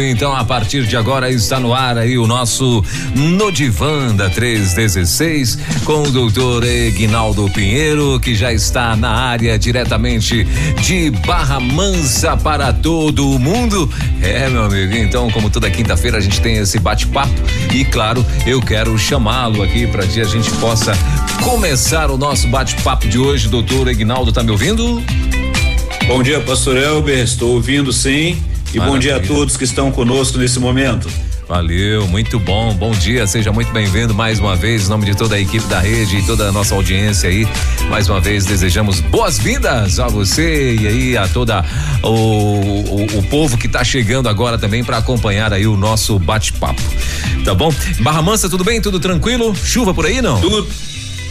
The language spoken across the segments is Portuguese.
Então, a partir de agora está no ar aí o nosso No da 316 com o doutor Egnaldo Pinheiro, que já está na área diretamente de Barra Mansa para todo o mundo. É, meu amigo, então, como toda quinta-feira a gente tem esse bate-papo e, claro, eu quero chamá-lo aqui para que a gente possa começar o nosso bate-papo de hoje. Doutor Egnaldo, tá me ouvindo? Bom dia, pastor Elber, estou ouvindo sim. E Maravilha. bom dia a todos que estão conosco nesse momento. Valeu, muito bom. Bom dia, seja muito bem-vindo mais uma vez, em nome de toda a equipe da rede e toda a nossa audiência aí. Mais uma vez desejamos boas-vindas a você e aí a toda o, o, o povo que está chegando agora também para acompanhar aí o nosso bate-papo. Tá bom? Barra Mansa, tudo bem? Tudo tranquilo? Chuva por aí não? Tudo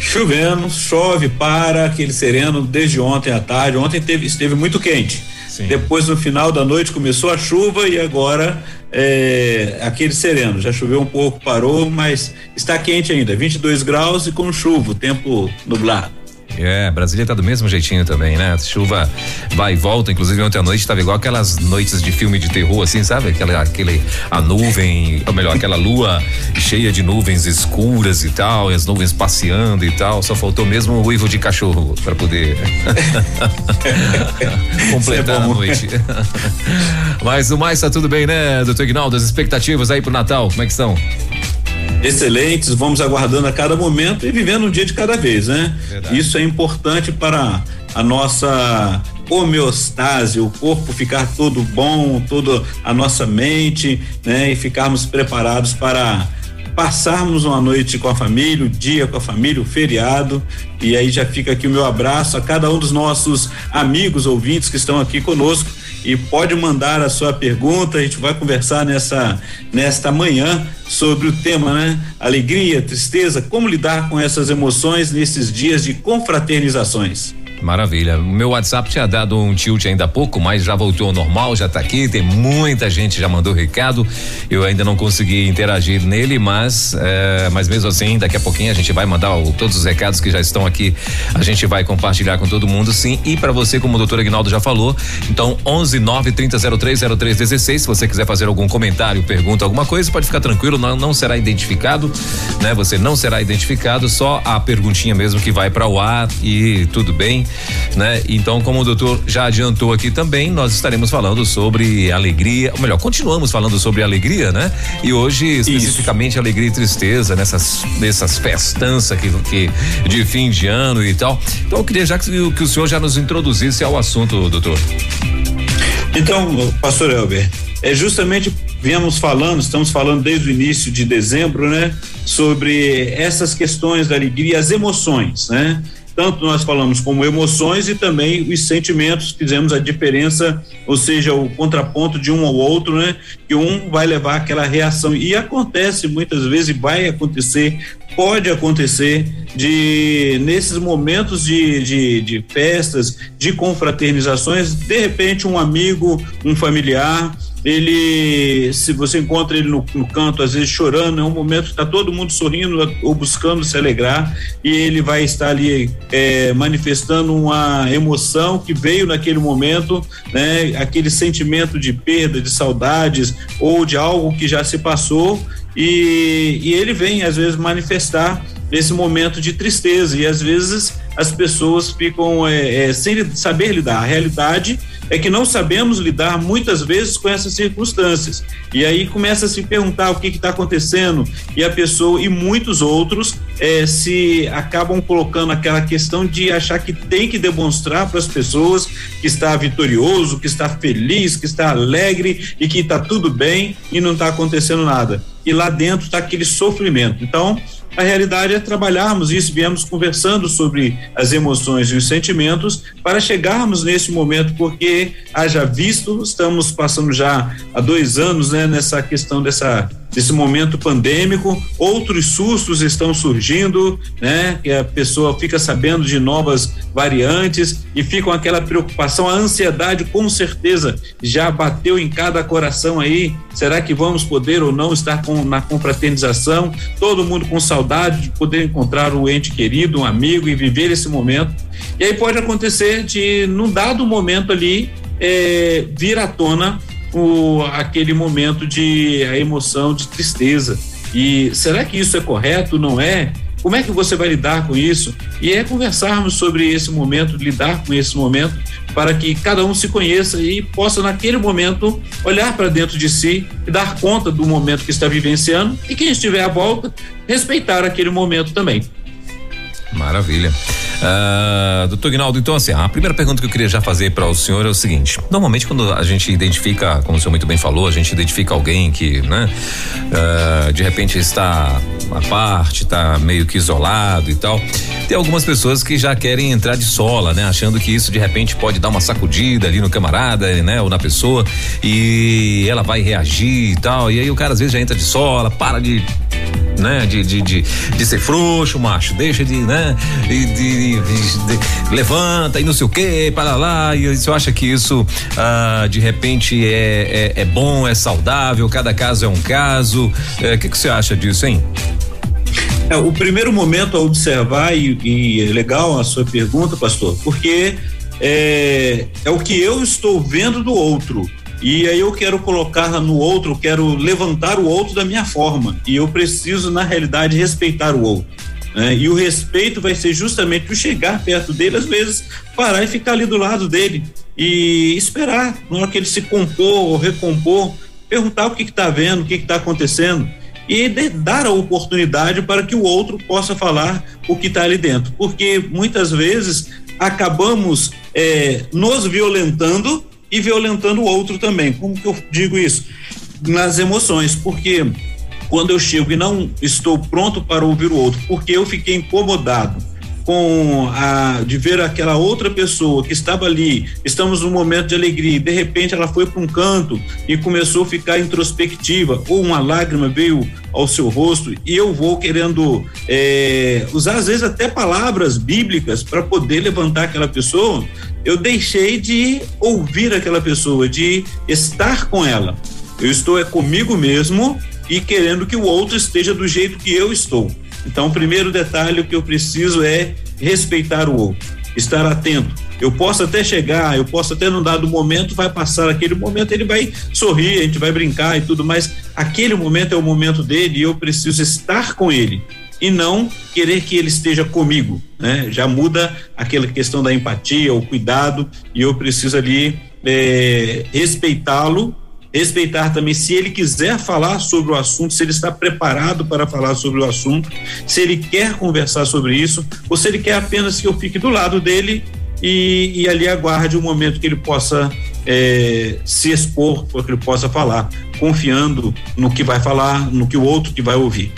chovendo, chove, para, aquele sereno desde ontem à tarde. Ontem teve, esteve muito quente. Depois, no final da noite, começou a chuva e agora é, aquele sereno. Já choveu um pouco, parou, mas está quente ainda, 22 graus e com chuva, tempo nublado. É, Brasília tá do mesmo jeitinho também, né? Chuva vai e volta, inclusive ontem à noite estava igual aquelas noites de filme de terror, assim, sabe? Aquela, aquele, a nuvem, ou melhor, aquela lua cheia de nuvens escuras e tal, e as nuvens passeando e tal, só faltou mesmo o uivo de cachorro para poder completar é a noite. Mas o mais tá tudo bem, né, doutor Ignaldo? As expectativas aí pro Natal, como é que estão? Excelentes, vamos aguardando a cada momento e vivendo um dia de cada vez, né? Verdade. Isso é importante para a nossa homeostase, o corpo ficar todo bom, toda a nossa mente, né? E ficarmos preparados para passarmos uma noite com a família, o dia com a família, o feriado. E aí já fica aqui o meu abraço a cada um dos nossos amigos ouvintes que estão aqui conosco e pode mandar a sua pergunta, a gente vai conversar nessa nesta manhã sobre o tema, né? Alegria, tristeza, como lidar com essas emoções nesses dias de confraternizações. Maravilha. Meu WhatsApp tinha dado um tilt ainda há pouco, mas já voltou ao normal, já está aqui. Tem muita gente já mandou recado. Eu ainda não consegui interagir nele, mas é, mas mesmo assim, daqui a pouquinho a gente vai mandar todos os recados que já estão aqui. A gente vai compartilhar com todo mundo, sim. E para você, como o doutor Aguinaldo já falou, então 11 9 30 03 03 16. Se você quiser fazer algum comentário, pergunta, alguma coisa, pode ficar tranquilo, não, não será identificado, né? Você não será identificado, só a perguntinha mesmo que vai para o ar e tudo bem né? Então, como o doutor já adiantou aqui também, nós estaremos falando sobre alegria, ou melhor, continuamos falando sobre alegria, né? E hoje, especificamente, Isso. alegria e tristeza, nessas, nessas festanças que, que de fim de ano e tal. Então, eu queria já que, que o senhor já nos introduzisse ao assunto, doutor. Então, pastor Elber, é justamente viemos falando, estamos falando desde o início de dezembro, né, sobre essas questões da alegria, as emoções, né? Tanto nós falamos como emoções e também os sentimentos, fizemos a diferença, ou seja, o contraponto de um ao outro, né? Que um vai levar aquela reação e acontece muitas vezes, vai acontecer, pode acontecer de nesses momentos de, de, de festas, de confraternizações, de repente um amigo, um familiar ele, se você encontra ele no, no, canto, às vezes chorando, é um momento que está todo mundo sorrindo ou buscando se alegrar, e ele vai estar ali é, manifestando uma emoção que veio naquele momento, né? Aquele sentimento de perda, de saudades ou de algo que já se passou, e, e ele vem às vezes manifestar esse momento de tristeza, e às vezes as pessoas ficam é, é, sem saber lidar. A realidade é que não sabemos lidar muitas vezes com essas circunstâncias. E aí começa a se perguntar o que está acontecendo, e a pessoa e muitos outros é, se acabam colocando aquela questão de achar que tem que demonstrar para as pessoas que está vitorioso, que está feliz, que está alegre e que está tudo bem e não está acontecendo nada. E lá dentro está aquele sofrimento. Então, a realidade é trabalharmos isso, viemos conversando sobre as emoções e os sentimentos para chegarmos nesse momento, porque haja visto, estamos passando já há dois anos, né, nessa questão dessa desse momento pandêmico, outros sustos estão surgindo, né? Que a pessoa fica sabendo de novas variantes e fica com aquela preocupação, a ansiedade com certeza já bateu em cada coração aí. Será que vamos poder ou não estar com, na confraternização? Todo mundo com saudade de poder encontrar um ente querido, um amigo e viver esse momento. E aí pode acontecer de, num dado momento ali, é, vir à tona o, aquele momento de a emoção de tristeza. E será que isso é correto? Não é? Como é que você vai lidar com isso? E é conversarmos sobre esse momento, lidar com esse momento, para que cada um se conheça e possa, naquele momento, olhar para dentro de si e dar conta do momento que está vivenciando e quem estiver à volta, respeitar aquele momento também. Maravilha. Uh, doutor Guinaldo, então assim, a primeira pergunta que eu queria já fazer para o senhor é o seguinte: normalmente quando a gente identifica, como o senhor muito bem falou, a gente identifica alguém que, né, uh, de repente está à parte, está meio que isolado e tal. Tem algumas pessoas que já querem entrar de sola, né, achando que isso de repente pode dar uma sacudida ali no camarada, né, ou na pessoa e ela vai reagir e tal. E aí o cara às vezes já entra de sola, para de né? De, de, de, de ser frouxo, macho, deixa de, né? De, de, de levanta e não sei o que, para lá. E você acha que isso, ah, de repente, é, é, é, bom, é saudável, cada caso é um caso. O é, que, que você acha disso, hein? É, o primeiro momento a observar, e, e é legal a sua pergunta, pastor, porque é, é o que eu estou vendo do outro. E aí eu quero colocar no outro, quero levantar o outro da minha forma. E eu preciso, na realidade, respeitar o outro. Né? E o respeito vai ser justamente o chegar perto dele, às vezes, parar e ficar ali do lado dele e esperar, na hora que ele se compor ou recompor, perguntar o que está vendo, o que está acontecendo e dar a oportunidade para que o outro possa falar o que está ali dentro. Porque muitas vezes acabamos é, nos violentando e violentando o outro também. Como que eu digo isso? Nas emoções, porque quando eu chego e não estou pronto para ouvir o outro, porque eu fiquei incomodado com a de ver aquela outra pessoa que estava ali, estamos num momento de alegria, e de repente ela foi para um canto e começou a ficar introspectiva, ou uma lágrima veio ao seu rosto, e eu vou querendo é, usar às vezes até palavras bíblicas para poder levantar aquela pessoa, eu deixei de ouvir aquela pessoa, de estar com ela. Eu estou é comigo mesmo e querendo que o outro esteja do jeito que eu estou. Então, o primeiro detalhe que eu preciso é respeitar o outro, estar atento. Eu posso até chegar, eu posso até num dado momento, vai passar aquele momento, ele vai sorrir, a gente vai brincar e tudo, mas aquele momento é o momento dele e eu preciso estar com ele e não querer que ele esteja comigo, né? Já muda aquela questão da empatia, o cuidado e eu preciso ali é, respeitá-lo respeitar também se ele quiser falar sobre o assunto, se ele está preparado para falar sobre o assunto, se ele quer conversar sobre isso, ou se ele quer apenas que eu fique do lado dele e, e ali aguarde o um momento que ele possa é, se expor, para que ele possa falar, confiando no que vai falar, no que o outro que vai ouvir.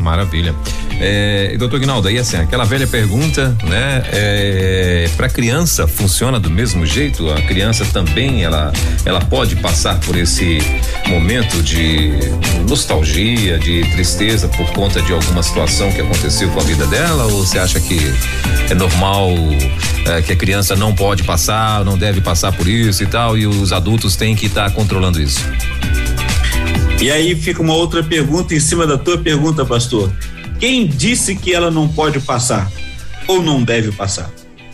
Maravilha. É, doutor Guinaldo, aí assim, aquela velha pergunta, né? É, para criança funciona do mesmo jeito? A criança também ela, ela pode passar por esse momento de nostalgia, de tristeza por conta de alguma situação que aconteceu com a vida dela? Ou você acha que é normal é, que a criança não pode passar, não deve passar por isso e tal, e os adultos têm que estar tá controlando isso? E aí fica uma outra pergunta em cima da tua pergunta, pastor. Quem disse que ela não pode passar ou não deve passar?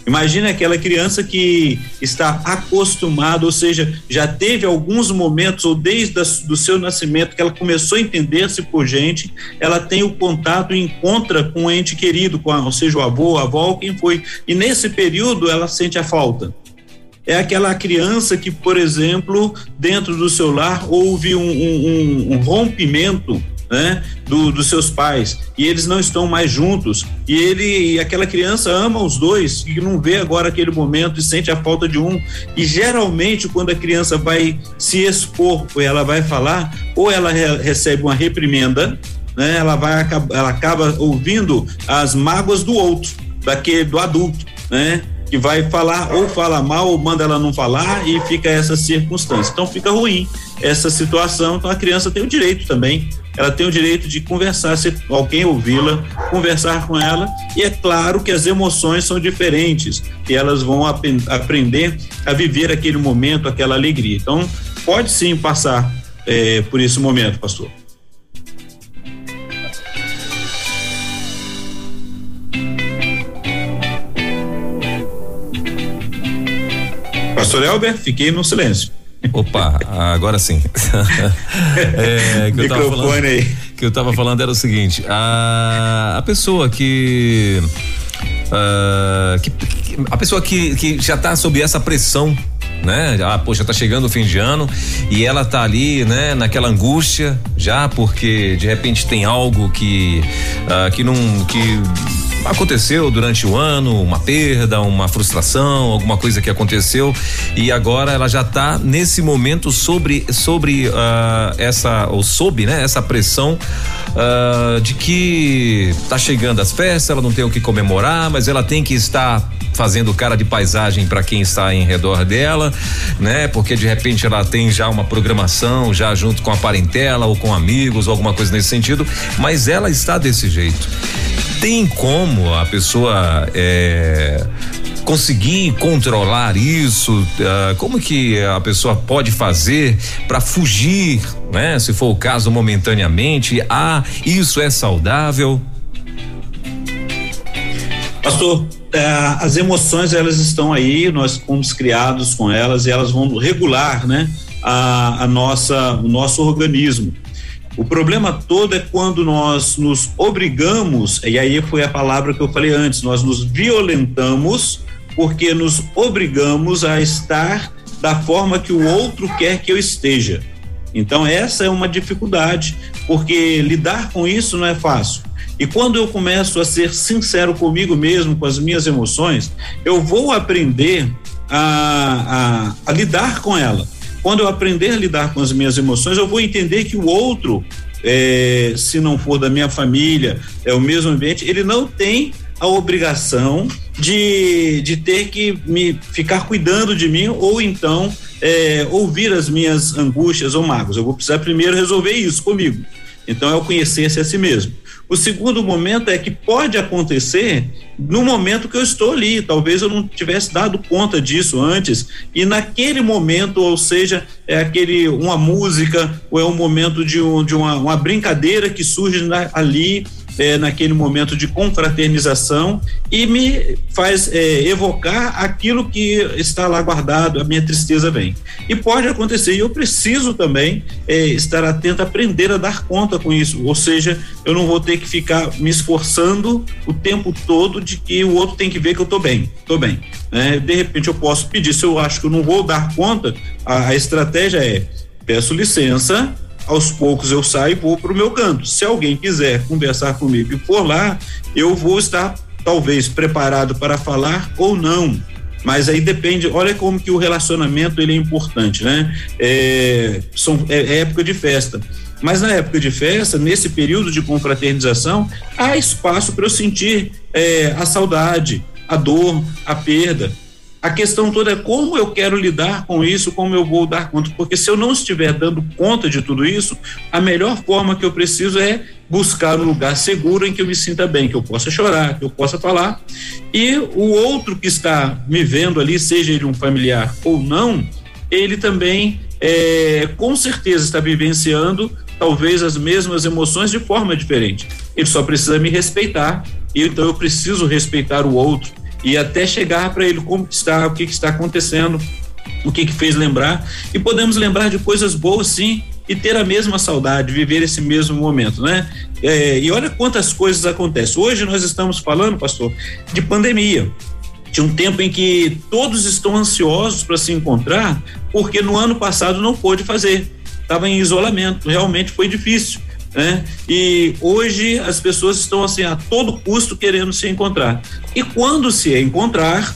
Imagina aquela criança que está acostumada, ou seja, já teve alguns momentos, ou desde o seu nascimento, que ela começou a entender-se por gente, ela tem o contato e encontra com um ente querido, com a, ou seja, o avô, a avó, quem foi. E nesse período ela sente a falta é aquela criança que, por exemplo, dentro do seu lar houve um, um, um rompimento né, do, dos seus pais e eles não estão mais juntos e ele e aquela criança ama os dois e não vê agora aquele momento e sente a falta de um e geralmente quando a criança vai se expor ou ela vai falar ou ela re, recebe uma reprimenda né, ela vai ela acaba ouvindo as mágoas do outro daquele do adulto né que vai falar ou fala mal ou manda ela não falar e fica essa circunstância. Então fica ruim essa situação. Então a criança tem o direito também ela tem o direito de conversar, se alguém ouvi-la, conversar com ela, e é claro que as emoções são diferentes, e elas vão ap aprender a viver aquele momento, aquela alegria. Então, pode sim passar é, por esse momento, pastor. Pastor Elber, fiquei no silêncio. Opa, agora sim. é, que Microfone eu falando, aí. Que eu tava falando era o seguinte: a, a pessoa que, uh, que, a pessoa que, que já está sob essa pressão né? Ah, poxa, tá chegando o fim de ano e ela tá ali, né, naquela angústia já porque de repente tem algo que uh, que não que aconteceu durante o ano, uma perda, uma frustração, alguma coisa que aconteceu e agora ela já está nesse momento sobre sobre uh, essa ou sob, né, essa pressão uh, de que tá chegando as festas, ela não tem o que comemorar, mas ela tem que estar fazendo cara de paisagem para quem está em redor dela, né? Porque de repente ela tem já uma programação já junto com a parentela ou com amigos ou alguma coisa nesse sentido, mas ela está desse jeito. Tem como a pessoa é, conseguir controlar isso? Uh, como que a pessoa pode fazer para fugir, né? Se for o caso momentaneamente, ah, isso é saudável? Pastor, é, as emoções elas estão aí, nós fomos criados com elas e elas vão regular, né, a, a nossa, o nosso organismo. O problema todo é quando nós nos obrigamos, e aí foi a palavra que eu falei antes, nós nos violentamos porque nos obrigamos a estar da forma que o outro quer que eu esteja. Então essa é uma dificuldade, porque lidar com isso não é fácil. E quando eu começo a ser sincero comigo mesmo, com as minhas emoções, eu vou aprender a, a, a lidar com ela. Quando eu aprender a lidar com as minhas emoções, eu vou entender que o outro, é, se não for da minha família, é o mesmo ambiente, ele não tem a obrigação de, de ter que me ficar cuidando de mim ou então é, ouvir as minhas angústias ou mágoas. Eu vou precisar primeiro resolver isso comigo. Então é o conhecer-se a si mesmo. O segundo momento é que pode acontecer no momento que eu estou ali. Talvez eu não tivesse dado conta disso antes. E naquele momento, ou seja, é aquele uma música ou é um momento de, um, de uma, uma brincadeira que surge na, ali é, naquele momento de confraternização e me faz é, evocar aquilo que está lá guardado, a minha tristeza vem. E pode acontecer, e eu preciso também é, estar atento, aprender a dar conta com isso, ou seja, eu não vou ter que ficar me esforçando o tempo todo de que o outro tem que ver que eu estou bem, estou bem. Né? De repente eu posso pedir, se eu acho que eu não vou dar conta, a, a estratégia é peço licença, aos poucos eu saio e vou para o meu canto. Se alguém quiser conversar comigo e for lá, eu vou estar talvez preparado para falar ou não. Mas aí depende, olha como que o relacionamento ele é importante, né? É, são, é, é época de festa. Mas na época de festa, nesse período de confraternização, há espaço para eu sentir é, a saudade, a dor, a perda. A questão toda é como eu quero lidar com isso, como eu vou dar conta, porque se eu não estiver dando conta de tudo isso, a melhor forma que eu preciso é buscar um lugar seguro em que eu me sinta bem, que eu possa chorar, que eu possa falar. E o outro que está me vendo ali, seja ele um familiar ou não, ele também é, com certeza está vivenciando talvez as mesmas emoções de forma diferente. Ele só precisa me respeitar, então eu preciso respeitar o outro e até chegar para ele como que está, o que, que está acontecendo, o que, que fez lembrar. E podemos lembrar de coisas boas, sim, e ter a mesma saudade, viver esse mesmo momento, né? É, e olha quantas coisas acontecem. Hoje nós estamos falando, pastor, de pandemia. De um tempo em que todos estão ansiosos para se encontrar, porque no ano passado não pôde fazer, estava em isolamento, realmente foi difícil né? E hoje as pessoas estão assim a todo custo querendo se encontrar. E quando se encontrar,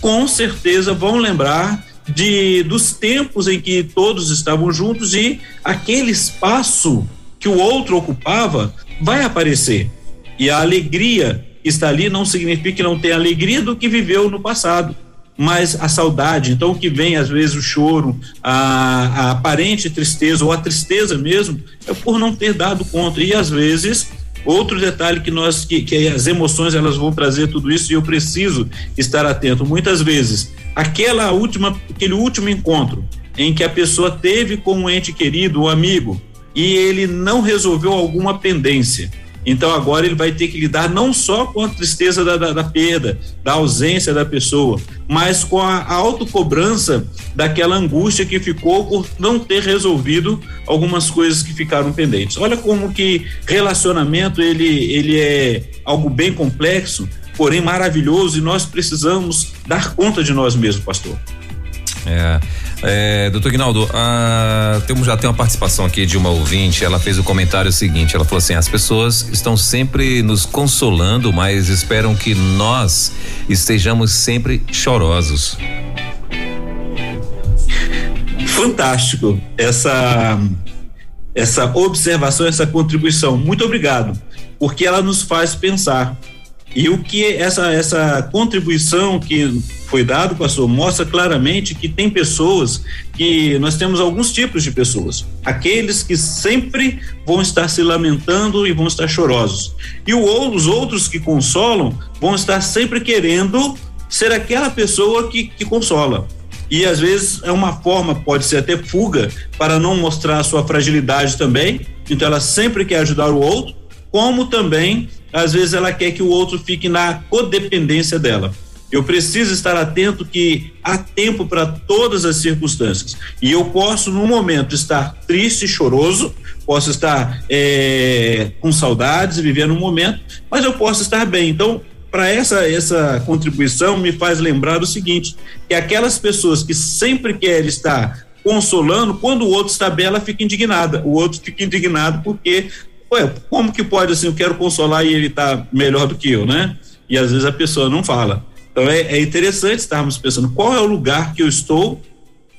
com certeza vão lembrar de dos tempos em que todos estavam juntos e aquele espaço que o outro ocupava vai aparecer. E a alegria está ali não significa que não tem alegria do que viveu no passado mas a saudade, então o que vem às vezes o choro, a, a aparente tristeza ou a tristeza mesmo, é por não ter dado conta. E às vezes Outro detalhe que nós que, que as emoções elas vão trazer tudo isso e eu preciso estar atento. Muitas vezes, aquela última, aquele último encontro em que a pessoa teve com um ente querido, um amigo, e ele não resolveu alguma pendência então agora ele vai ter que lidar não só com a tristeza da, da, da perda, da ausência da pessoa, mas com a, autocobrança daquela angústia que ficou por não ter resolvido algumas coisas que ficaram pendentes. Olha como que relacionamento ele, ele é algo bem complexo, porém maravilhoso, e nós precisamos dar conta de nós mesmos, pastor. É. É, doutor Guinaldo, ah, temos já tem uma participação aqui de uma ouvinte. Ela fez o comentário seguinte: ela falou assim: as pessoas estão sempre nos consolando, mas esperam que nós estejamos sempre chorosos. Fantástico essa essa observação, essa contribuição. Muito obrigado, porque ela nos faz pensar. E o que essa, essa contribuição que foi dado, pastor, mostra claramente que tem pessoas que nós temos alguns tipos de pessoas. Aqueles que sempre vão estar se lamentando e vão estar chorosos. E o, os outros que consolam vão estar sempre querendo ser aquela pessoa que, que consola. E às vezes é uma forma, pode ser até fuga, para não mostrar a sua fragilidade também. Então ela sempre quer ajudar o outro, como também às vezes ela quer que o outro fique na codependência dela. Eu preciso estar atento que há tempo para todas as circunstâncias. E eu posso, no momento, estar triste, choroso, posso estar é, com saudades, vivendo um momento, mas eu posso estar bem. Então, para essa essa contribuição me faz lembrar o seguinte, que aquelas pessoas que sempre querem estar consolando, quando o outro está bem, ela fica indignada. O outro fica indignado porque Ué, como que pode assim, eu quero consolar e ele tá melhor do que eu, né? E às vezes a pessoa não fala. Então é, é interessante estarmos pensando qual é o lugar que eu estou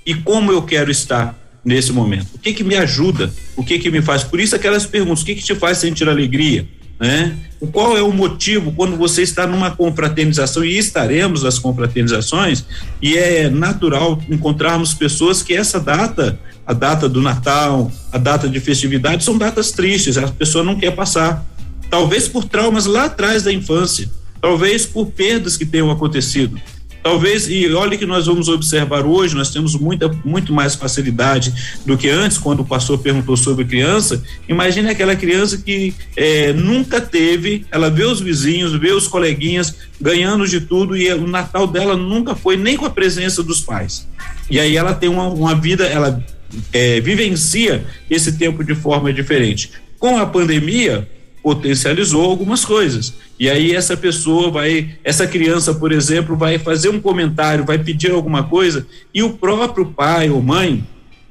e como eu quero estar nesse momento. O que que me ajuda? O que que me faz? Por isso aquelas perguntas, o que que te faz sentir alegria? Né? Qual é o motivo quando você está numa confraternização e estaremos nas confraternizações e é natural encontrarmos pessoas que essa data, a data do Natal, a data de festividade são datas tristes, a pessoa não quer passar, talvez por traumas lá atrás da infância, talvez por perdas que tenham acontecido, Talvez, e olha que nós vamos observar hoje, nós temos muita, muito mais facilidade do que antes, quando o pastor perguntou sobre criança. Imagine aquela criança que é, nunca teve, ela vê os vizinhos, vê os coleguinhas ganhando de tudo e o Natal dela nunca foi nem com a presença dos pais. E aí ela tem uma, uma vida, ela é, vivencia esse tempo de forma diferente. Com a pandemia, potencializou algumas coisas. E aí essa pessoa vai, essa criança, por exemplo, vai fazer um comentário, vai pedir alguma coisa e o próprio pai ou mãe,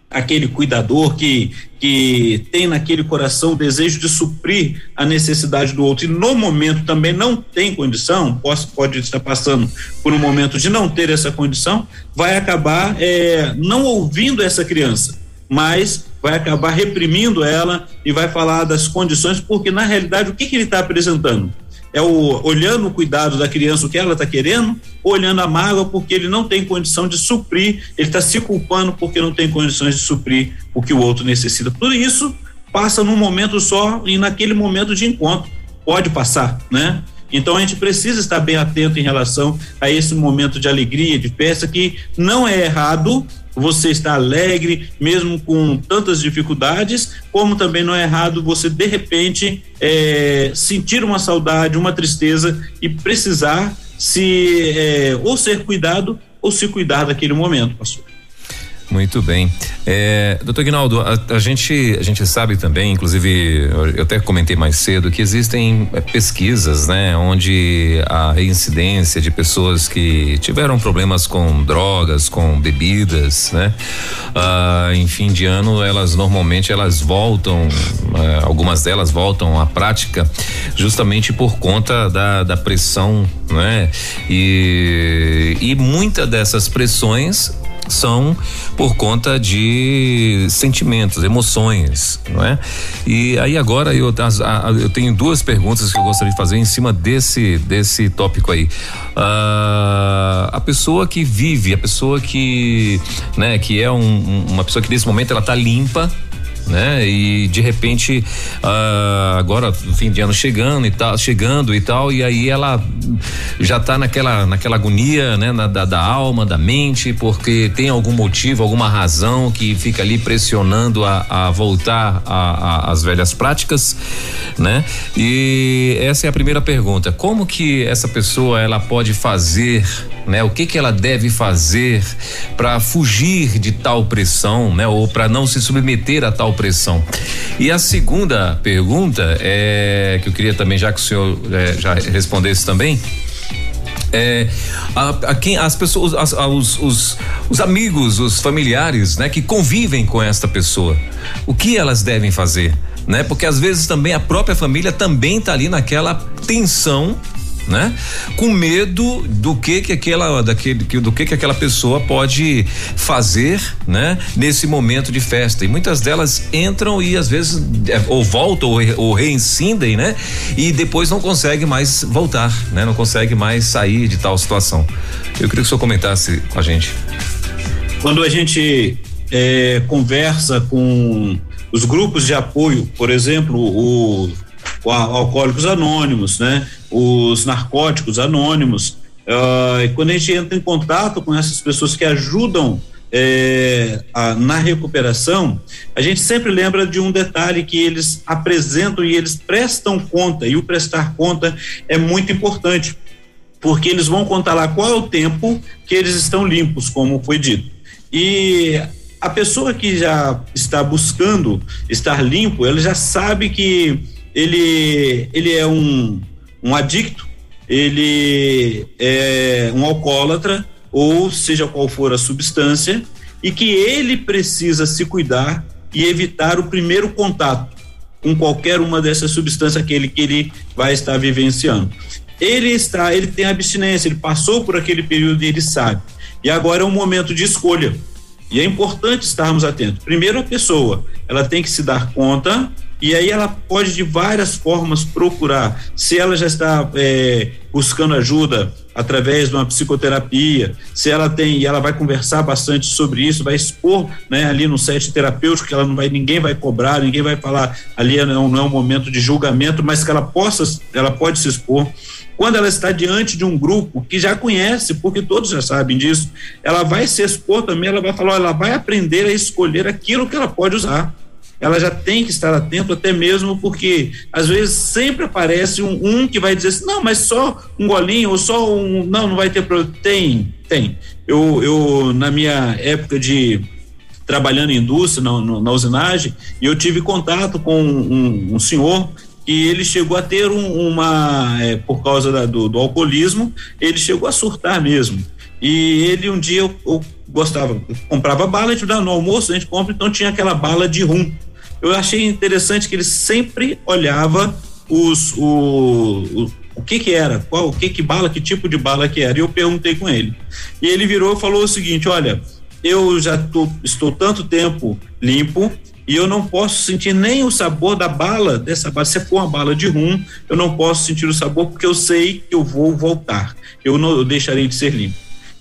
aquele cuidador que que tem naquele coração o desejo de suprir a necessidade do outro e no momento também não tem condição, pode, pode estar passando por um momento de não ter essa condição, vai acabar é, não ouvindo essa criança, mas vai acabar reprimindo ela e vai falar das condições, porque na realidade o que, que ele está apresentando? É o olhando o cuidado da criança, o que ela está querendo, olhando a mágoa porque ele não tem condição de suprir, ele está se culpando porque não tem condições de suprir o que o outro necessita. Tudo isso passa num momento só e naquele momento de encontro. Pode passar, né? Então a gente precisa estar bem atento em relação a esse momento de alegria, de festa, que não é errado você estar alegre, mesmo com tantas dificuldades, como também não é errado você, de repente, é, sentir uma saudade, uma tristeza e precisar se é, ou ser cuidado ou se cuidar daquele momento, pastor. Muito bem. É, doutor Guinaldo, a, a, gente, a gente sabe também, inclusive, eu até comentei mais cedo, que existem é, pesquisas, né, onde a incidência de pessoas que tiveram problemas com drogas, com bebidas, né, ah, em fim de ano, elas normalmente elas voltam, ah, algumas delas voltam à prática justamente por conta da, da pressão, né, e, e muitas dessas pressões são por conta de sentimentos, emoções, não é? E aí agora eu, eu tenho duas perguntas que eu gostaria de fazer em cima desse desse tópico aí. Uh, a pessoa que vive, a pessoa que, né, que é um, uma pessoa que nesse momento ela tá limpa, né? E de repente, uh, agora fim de ano chegando e tal, chegando e tal, e aí ela já está naquela, naquela agonia, né? Na, da, da, alma, da mente, porque tem algum motivo, alguma razão que fica ali pressionando a, a voltar às velhas práticas, né? E essa é a primeira pergunta. Como que essa pessoa ela pode fazer né? O que que ela deve fazer para fugir de tal pressão, né? Ou para não se submeter a tal pressão. E a segunda pergunta é que eu queria também, já que o senhor é, já respondesse também, é, a, a, quem as pessoas, as, os, os, os, amigos, os familiares, né, que convivem com esta pessoa, o que elas devem fazer, né? Porque às vezes também a própria família também está ali naquela tensão né? Com medo do que que aquela daquele do que que aquela pessoa pode fazer, né? Nesse momento de festa. E muitas delas entram e às vezes é, ou voltam ou, ou reincidem, né? E depois não consegue mais voltar, né? Não consegue mais sair de tal situação. Eu queria que o senhor comentasse com a gente. Quando a gente é, conversa com os grupos de apoio, por exemplo, o, o Alcoólicos Anônimos, né? Os narcóticos anônimos. Uh, e quando a gente entra em contato com essas pessoas que ajudam é, a, na recuperação, a gente sempre lembra de um detalhe que eles apresentam e eles prestam conta, e o prestar conta é muito importante, porque eles vão contar lá qual é o tempo que eles estão limpos, como foi dito. E a pessoa que já está buscando estar limpo, ela já sabe que ele, ele é um um adicto, ele é um alcoólatra, ou seja qual for a substância, e que ele precisa se cuidar e evitar o primeiro contato com qualquer uma dessas substâncias aquele que ele vai estar vivenciando. Ele está, ele tem abstinência, ele passou por aquele período e ele sabe. E agora é um momento de escolha. E é importante estarmos atentos. Primeiro a pessoa, ela tem que se dar conta e aí ela pode de várias formas procurar. Se ela já está é, buscando ajuda através de uma psicoterapia, se ela tem e ela vai conversar bastante sobre isso, vai expor, né, ali no set terapêutico que ela não vai, ninguém vai cobrar, ninguém vai falar ali não, não é um momento de julgamento, mas que ela possa, ela pode se expor. Quando ela está diante de um grupo que já conhece, porque todos já sabem disso, ela vai se expor também, ela vai falar, ela vai aprender a escolher aquilo que ela pode usar ela já tem que estar atento, até mesmo porque às vezes sempre aparece um, um que vai dizer assim, não, mas só um golinho ou só um, não, não vai ter problema. Tem, tem. Eu, eu na minha época de trabalhando em indústria, na, na usinagem, e eu tive contato com um, um senhor que ele chegou a ter um, uma, é, por causa da, do, do, alcoolismo, ele chegou a surtar mesmo. E ele um dia eu, eu gostava, comprava bala, a gente dava no almoço, a gente compra, então tinha aquela bala de rum. Eu achei interessante que ele sempre olhava os, o, o, o que que era, qual, o que que bala, que tipo de bala que era, e eu perguntei com ele. E ele virou e falou o seguinte, olha, eu já tô, estou tanto tempo limpo, e eu não posso sentir nem o sabor da bala dessa bala. Se for uma bala de rum, eu não posso sentir o sabor porque eu sei que eu vou voltar. Eu não eu deixarei de ser limpo.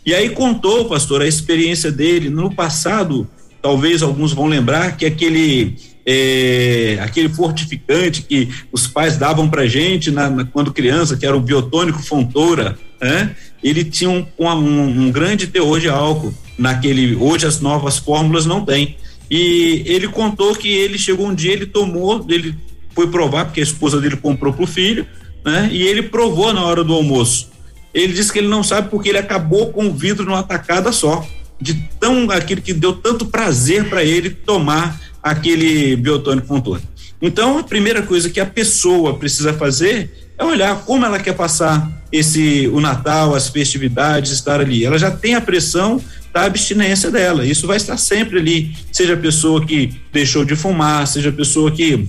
E aí contou, pastor, a experiência dele no passado. Talvez alguns vão lembrar que aquele é, aquele fortificante que os pais davam para gente na, na, quando criança, que era o biotônico Fontoura, né? ele tinha um, um, um, grande teor de álcool naquele. Hoje as novas fórmulas não têm. E ele contou que ele chegou um dia, ele tomou, ele foi provar porque a esposa dele comprou para o filho, né? E ele provou na hora do almoço. Ele disse que ele não sabe porque ele acabou com o vidro numa tacada só, de tão aquilo que deu tanto prazer para ele tomar aquele biotônico contorno. Então, a primeira coisa que a pessoa precisa fazer é olhar como ela quer passar esse o Natal, as festividades, estar ali. Ela já tem a pressão da abstinência dela. Isso vai estar sempre ali, seja a pessoa que deixou de fumar, seja a pessoa que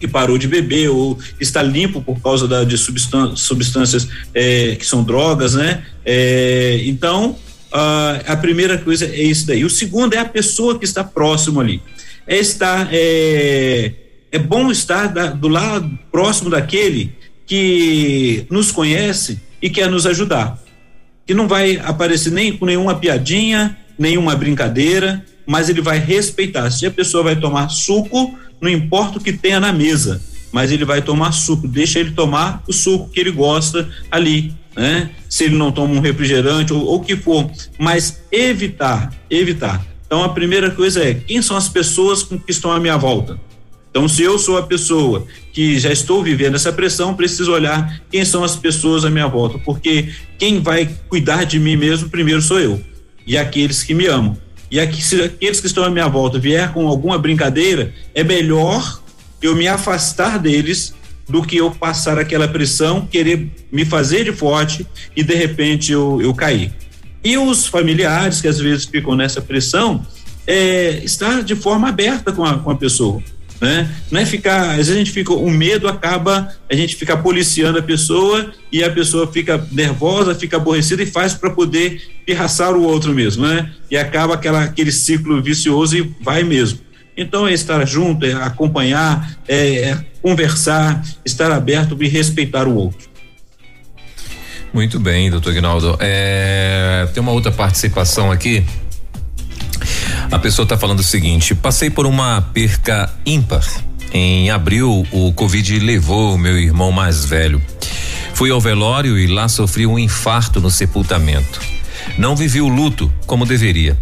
que parou de beber ou está limpo por causa da, de substâncias, substâncias é, que são drogas, né? É, então, uh, a primeira coisa é isso daí. O segundo é a pessoa que está próximo ali. É estar, é, é bom estar da, do lado próximo daquele que nos conhece e quer nos ajudar. Que não vai aparecer nem com nenhuma piadinha, nenhuma brincadeira, mas ele vai respeitar. Se a pessoa vai tomar suco, não importa o que tenha na mesa, mas ele vai tomar suco, deixa ele tomar o suco que ele gosta ali, né? Se ele não toma um refrigerante ou o que for, mas evitar, evitar. Então a primeira coisa é quem são as pessoas que estão à minha volta. Então, se eu sou a pessoa que já estou vivendo essa pressão, preciso olhar quem são as pessoas à minha volta, porque quem vai cuidar de mim mesmo primeiro sou eu e aqueles que me amam. E aqui, se aqueles que estão à minha volta vier com alguma brincadeira, é melhor eu me afastar deles do que eu passar aquela pressão, querer me fazer de forte e de repente eu, eu cair. E os familiares que às vezes ficam nessa pressão, é, estar de forma aberta com a, com a pessoa né? Não é ficar, às vezes a gente fica, o medo acaba, a gente fica policiando a pessoa e a pessoa fica nervosa, fica aborrecida e faz para poder pirraçar o outro mesmo, né? E acaba aquela, aquele ciclo vicioso e vai mesmo. Então é estar junto, é acompanhar, é, é conversar, estar aberto e respeitar o outro. Muito bem, doutor Guinaldo. É, tem uma outra participação aqui a pessoa está falando o seguinte: passei por uma perca ímpar. Em abril, o Covid levou meu irmão mais velho. Fui ao velório e lá sofri um infarto no sepultamento. Não vivi o luto como deveria.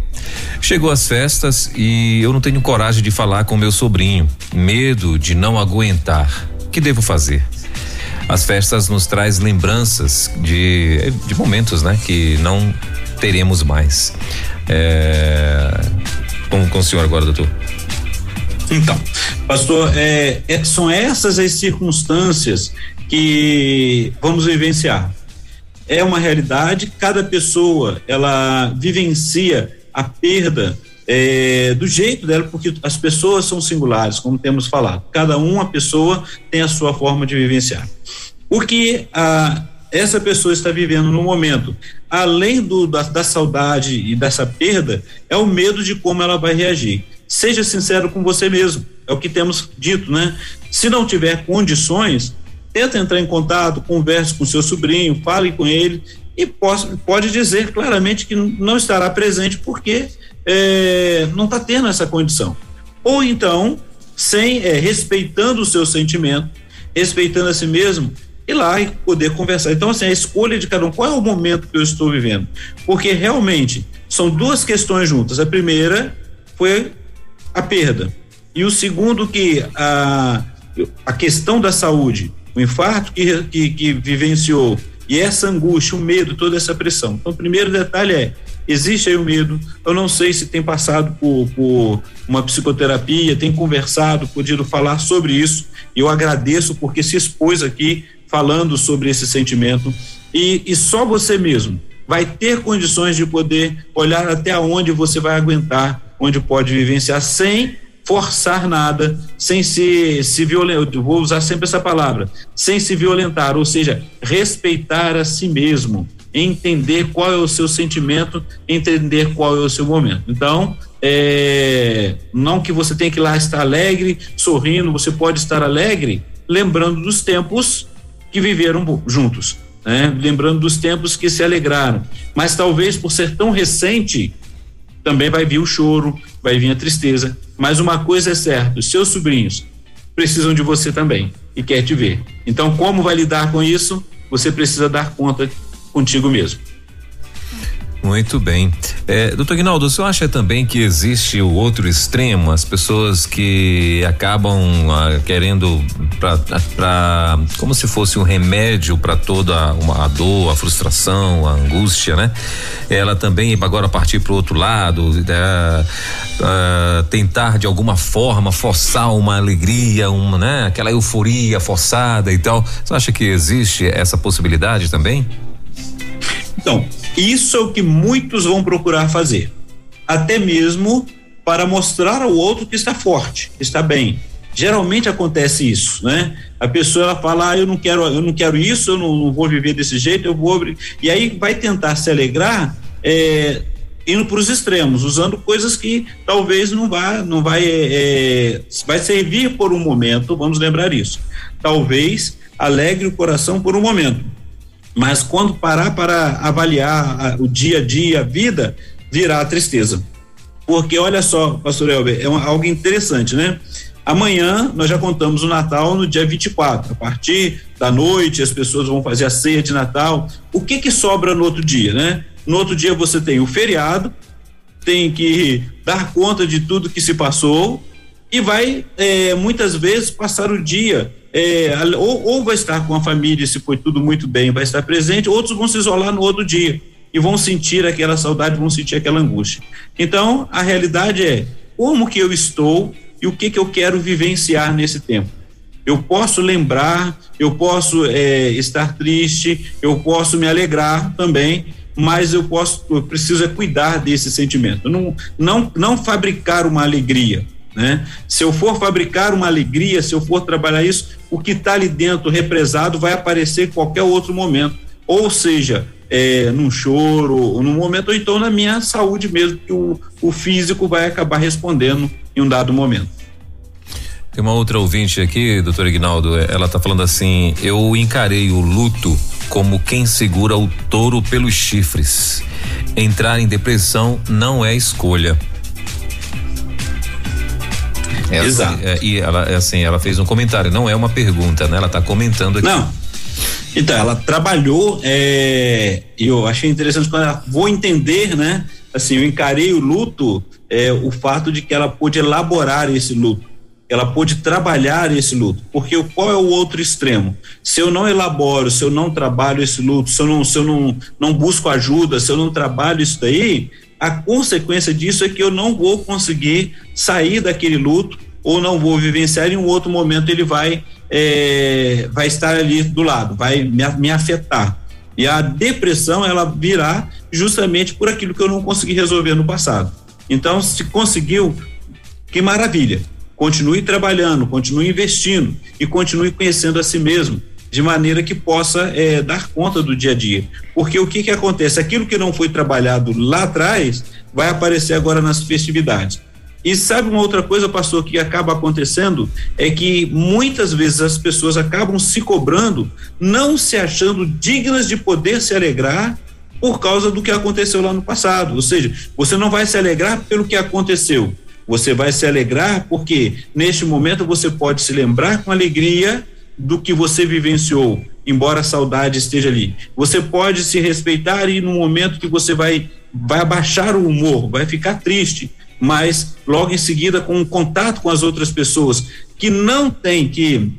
Chegou as festas e eu não tenho coragem de falar com meu sobrinho, medo de não aguentar. O que devo fazer? As festas nos traz lembranças de, de momentos, né, que não teremos mais. É, com, com o senhor agora, doutor. Então, pastor, é, é, são essas as circunstâncias que vamos vivenciar. É uma realidade, cada pessoa ela vivencia a perda é, do jeito dela, porque as pessoas são singulares, como temos falado. Cada uma pessoa tem a sua forma de vivenciar. O que a, essa pessoa está vivendo no momento, além do, da, da saudade e dessa perda, é o medo de como ela vai reagir. Seja sincero com você mesmo, é o que temos dito, né? Se não tiver condições, tenta entrar em contato, converse com seu sobrinho, fale com ele e pode, pode dizer claramente que não estará presente porque é, não está tendo essa condição. Ou então, sem é, respeitando o seu sentimento, respeitando a si mesmo, ir lá e poder conversar. Então, assim, a escolha de cada um, qual é o momento que eu estou vivendo? Porque realmente são duas questões juntas. A primeira foi a perda. E o segundo, que a, a questão da saúde, o infarto que, que, que vivenciou, e essa angústia, o medo, toda essa pressão. Então, o primeiro detalhe é: existe aí o medo. Eu não sei se tem passado por, por uma psicoterapia, tem conversado, podido falar sobre isso. Eu agradeço porque se expôs aqui falando sobre esse sentimento e, e só você mesmo vai ter condições de poder olhar até onde você vai aguentar, onde pode vivenciar sem forçar nada, sem se, se violentar, vou usar sempre essa palavra, sem se violentar, ou seja, respeitar a si mesmo, entender qual é o seu sentimento, entender qual é o seu momento. Então, é, não que você tenha que lá estar alegre, sorrindo, você pode estar alegre, lembrando dos tempos que viveram juntos, né? lembrando dos tempos que se alegraram. Mas talvez por ser tão recente, também vai vir o choro, vai vir a tristeza. Mas uma coisa é certa: os seus sobrinhos precisam de você também e quer te ver. Então, como vai lidar com isso? Você precisa dar conta contigo mesmo. Muito bem. É, doutor Guinaldo, o senhor acha também que existe o outro extremo, as pessoas que acabam ah, querendo para como se fosse um remédio para toda uma, a dor, a frustração, a angústia, né? Ela também agora partir para o outro lado, é, é, tentar de alguma forma forçar uma alegria, uma, né? Aquela euforia forçada e tal. Você acha que existe essa possibilidade também? Então, isso é o que muitos vão procurar fazer, até mesmo para mostrar ao outro que está forte, que está bem. Geralmente acontece isso, né? A pessoa ela fala, ah, eu não quero, eu não quero isso, eu não, não vou viver desse jeito, eu vou e aí vai tentar se alegrar é, indo para os extremos, usando coisas que talvez não vá, não vai, é, vai servir por um momento, vamos lembrar isso. Talvez alegre o coração por um momento, mas quando parar para avaliar o dia a dia, a vida, virá a tristeza. Porque olha só, pastor Elber, é algo interessante, né? Amanhã nós já contamos o Natal no dia 24. A partir da noite as pessoas vão fazer a ceia de Natal. O que que sobra no outro dia, né? No outro dia você tem o feriado, tem que dar conta de tudo que se passou e vai é, muitas vezes passar o dia é, ou, ou vai estar com a família se foi tudo muito bem, vai estar presente. Outros vão se isolar no outro dia e vão sentir aquela saudade, vão sentir aquela angústia. Então a realidade é como que eu estou e o que que eu quero vivenciar nesse tempo. Eu posso lembrar, eu posso é, estar triste, eu posso me alegrar também, mas eu posso, eu preciso é cuidar desse sentimento. Não, não, não fabricar uma alegria, né? Se eu for fabricar uma alegria, se eu for trabalhar isso, o que está ali dentro represado vai aparecer em qualquer outro momento. Ou seja, é, num choro, ou num momento, ou então na minha saúde mesmo, que o, o físico vai acabar respondendo em um dado momento. Tem uma outra ouvinte aqui, doutor Ignaldo, ela está falando assim: eu encarei o luto como quem segura o touro pelos chifres. Entrar em depressão não é escolha. Ela, Exato. É, e ela, é assim, ela fez um comentário, não é uma pergunta, né? Ela está comentando aqui. Não. Então, ela trabalhou, é, eu achei interessante quando ela vou entender, né? Assim, eu encarei o luto, é, o fato de que ela pôde elaborar esse luto, ela pôde trabalhar esse luto, porque qual é o outro extremo? Se eu não elaboro, se eu não trabalho esse luto, se eu não, se eu não, não busco ajuda, se eu não trabalho isso daí, a consequência disso é que eu não vou conseguir sair daquele luto ou não vou vivenciar em um outro momento ele vai é, vai estar ali do lado, vai me, me afetar. E a depressão ela virá justamente por aquilo que eu não consegui resolver no passado. Então, se conseguiu, que maravilha. Continue trabalhando, continue investindo e continue conhecendo a si mesmo, de maneira que possa é, dar conta do dia a dia. Porque o que que acontece? Aquilo que não foi trabalhado lá atrás vai aparecer agora nas festividades. E sabe uma outra coisa, pastor, que acaba acontecendo? É que muitas vezes as pessoas acabam se cobrando, não se achando dignas de poder se alegrar por causa do que aconteceu lá no passado. Ou seja, você não vai se alegrar pelo que aconteceu. Você vai se alegrar porque neste momento você pode se lembrar com alegria do que você vivenciou, embora a saudade esteja ali. Você pode se respeitar e no momento que você vai vai abaixar o humor, vai ficar triste, mas logo em seguida com um contato com as outras pessoas que não têm que